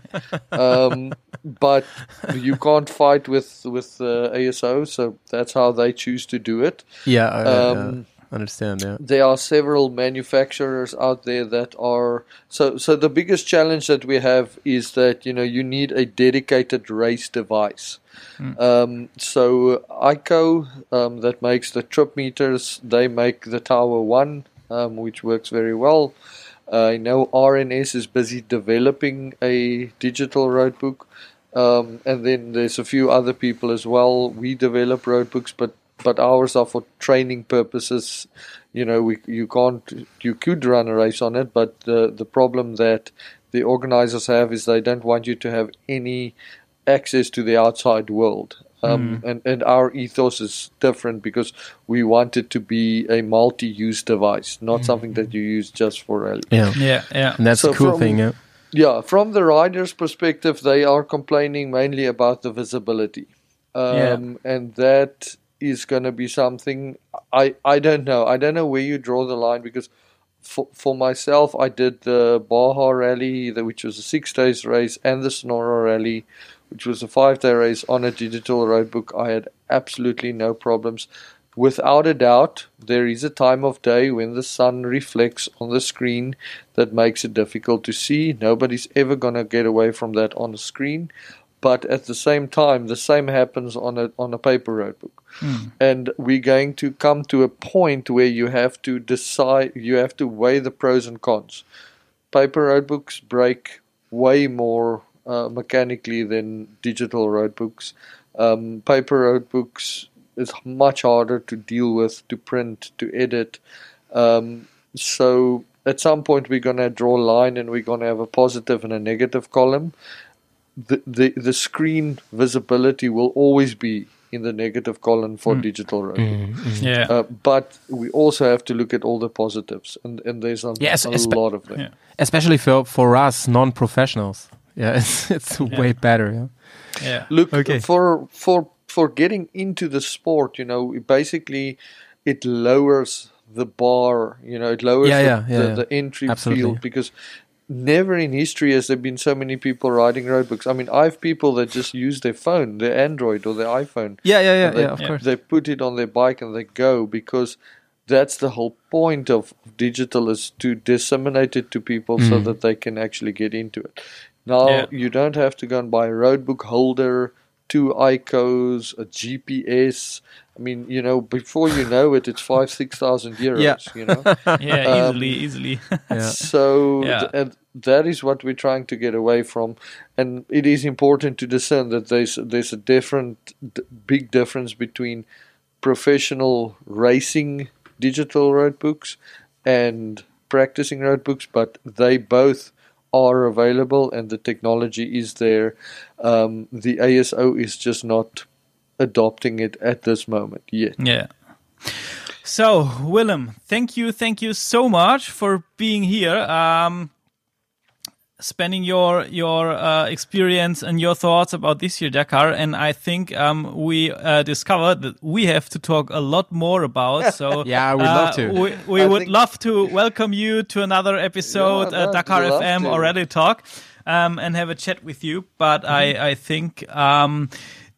Speaker 4: um, but you can't fight with with uh, ASO, so that's how they choose to do it.
Speaker 2: Yeah, I,
Speaker 4: Um,
Speaker 2: I understand. Yeah.
Speaker 4: there are several manufacturers out there that are so so the biggest challenge that we have is that you know you need a dedicated race device um, so ICO um, that makes the trip meters they make the tower one um, which works very well I know RNS is busy developing a digital road book um, and then there's a few other people as well we develop road books but but ours are for training purposes. You know, we you can't you could run a race on it, but the the problem that the organizers have is they don't want you to have any access to the outside world. Um, and, and our ethos is different because we want it to be a multi-use device, not something that you use just for rally.
Speaker 2: Yeah.
Speaker 3: Yeah, yeah.
Speaker 2: And that's
Speaker 4: So
Speaker 2: the cool
Speaker 4: from-
Speaker 2: thing. Yeah.
Speaker 4: Yeah, from the riders' perspective, they are complaining mainly about the visibility, um, and that is going to be something I I don't know. I don't know where you draw the line because for for myself, I did the Baja Rally, the- which was a six days race, and the Sonora Rally, which was a five day race on a digital road book. I had absolutely no problems. Without a doubt, there is a time of day when the sun reflects on the screen that makes it difficult to see. Nobody's ever going to get away from that on a screen. But at the same time, the same happens on a on a paper road book. Hmm. And we're going to come to a point where you have to decide, you have to weigh the pros and cons. Paper road books break way more uh, mechanically than digital road books. Um, paper road books is much harder to deal with, to print, to edit. Um, so at some point we're going to draw a line and we're going to have a positive and a negative column. The, the the screen visibility will always be in the negative column for digital road. book.
Speaker 3: Yeah.
Speaker 4: Uh, but we also have to look at all the positives, and, and there's a,
Speaker 2: Yes,
Speaker 4: a
Speaker 2: espe-
Speaker 4: lot of them.
Speaker 3: Yeah.
Speaker 2: Especially for for us non-professionals. Yeah, it's it's way better. Yeah.
Speaker 3: yeah.
Speaker 4: Look
Speaker 2: Okay.
Speaker 4: for for for getting into the sport, you know, basically it lowers the bar, you know, it lowers
Speaker 2: Yeah,
Speaker 4: the,
Speaker 2: yeah, yeah,
Speaker 4: the,
Speaker 2: yeah.
Speaker 4: the entry
Speaker 2: Absolutely.
Speaker 4: field because never in history has there been so many people riding road books. I mean, I have people that just use their phone, their Android or their iPhone.
Speaker 2: Yeah, yeah, yeah,
Speaker 4: they,
Speaker 2: yeah. Of course.
Speaker 4: They put it on their bike and they go because that's the whole point of digital is to disseminate it to people so mm. that they can actually get into it. Now
Speaker 3: Yeah.
Speaker 4: you don't have to go and buy a roadbook holder, two ICOs, a GPS. I mean, you know, before you know it, it's five, six thousand euros.
Speaker 2: Yeah.
Speaker 4: You know,
Speaker 3: Yeah,
Speaker 4: Um,
Speaker 3: easily, easily.
Speaker 2: Yeah.
Speaker 4: so
Speaker 3: Yeah.
Speaker 4: th- and that is what we're trying to get away from, and it is important to discern that there's there's a different, d- big difference between professional racing digital road books and practicing road books, but they both are available and the technology is there. Um, the ASO is just not adopting it at this moment yet.
Speaker 3: Yeah. So, Willem, thank you, thank you so much for being here. Um, spending your your uh, experience and your thoughts about this year Dakar, and I think um, we uh, discovered that we have to talk a lot more about. So
Speaker 2: Yeah, we'd
Speaker 3: uh,
Speaker 2: love to.
Speaker 3: We, we would
Speaker 4: think-
Speaker 3: love to welcome you to another episode,
Speaker 4: Yeah,
Speaker 3: uh, Dakar FM
Speaker 4: to.
Speaker 3: already talk, um, and have a chat with you. But
Speaker 4: Mm-hmm.
Speaker 3: I I think um,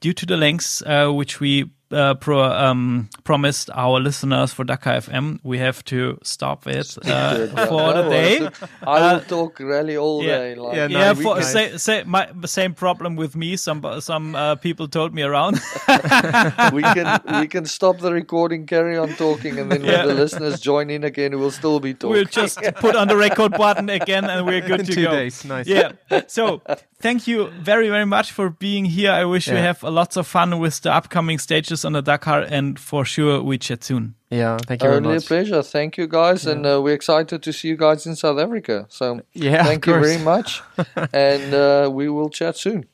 Speaker 3: due to the lengths uh, which we uh, pro, um, promised our listeners for Dakar FM, we have to stop it uh, for the day.
Speaker 4: I will talk really all
Speaker 3: yeah,
Speaker 4: day. Like,
Speaker 2: yeah,
Speaker 3: yeah, for, say, say, my same problem with me. Some some uh, people told me around.
Speaker 4: we can we can stop the recording, carry on talking, and then
Speaker 3: Yeah.
Speaker 4: when the listeners join in again, we'll still be talking.
Speaker 3: we'll just put on the record button again, and we're good
Speaker 2: In
Speaker 3: to
Speaker 2: two
Speaker 3: go.
Speaker 2: days, nice.
Speaker 3: Yeah. So thank you very very much for being here. I wish you have a lots of fun with the upcoming stages on the Dakar, and for sure we chat soon.
Speaker 2: Yeah, thank you very
Speaker 4: Only a
Speaker 2: much.
Speaker 4: pleasure. Thank you guys, and uh, we're excited to see you guys in South Africa. So
Speaker 2: Yeah,
Speaker 4: thank you very much, and uh, we will chat soon.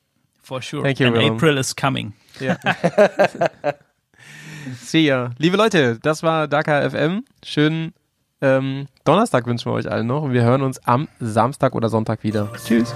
Speaker 3: For sure.
Speaker 2: Thank you,
Speaker 3: and
Speaker 2: Willem.
Speaker 3: April is coming.
Speaker 2: Ja. See ya. Liebe Leute, das war Dakar FM. Schönen ähm, Donnerstag wünschen wir euch allen noch und wir hören uns am Samstag oder Sonntag wieder. Tschüss.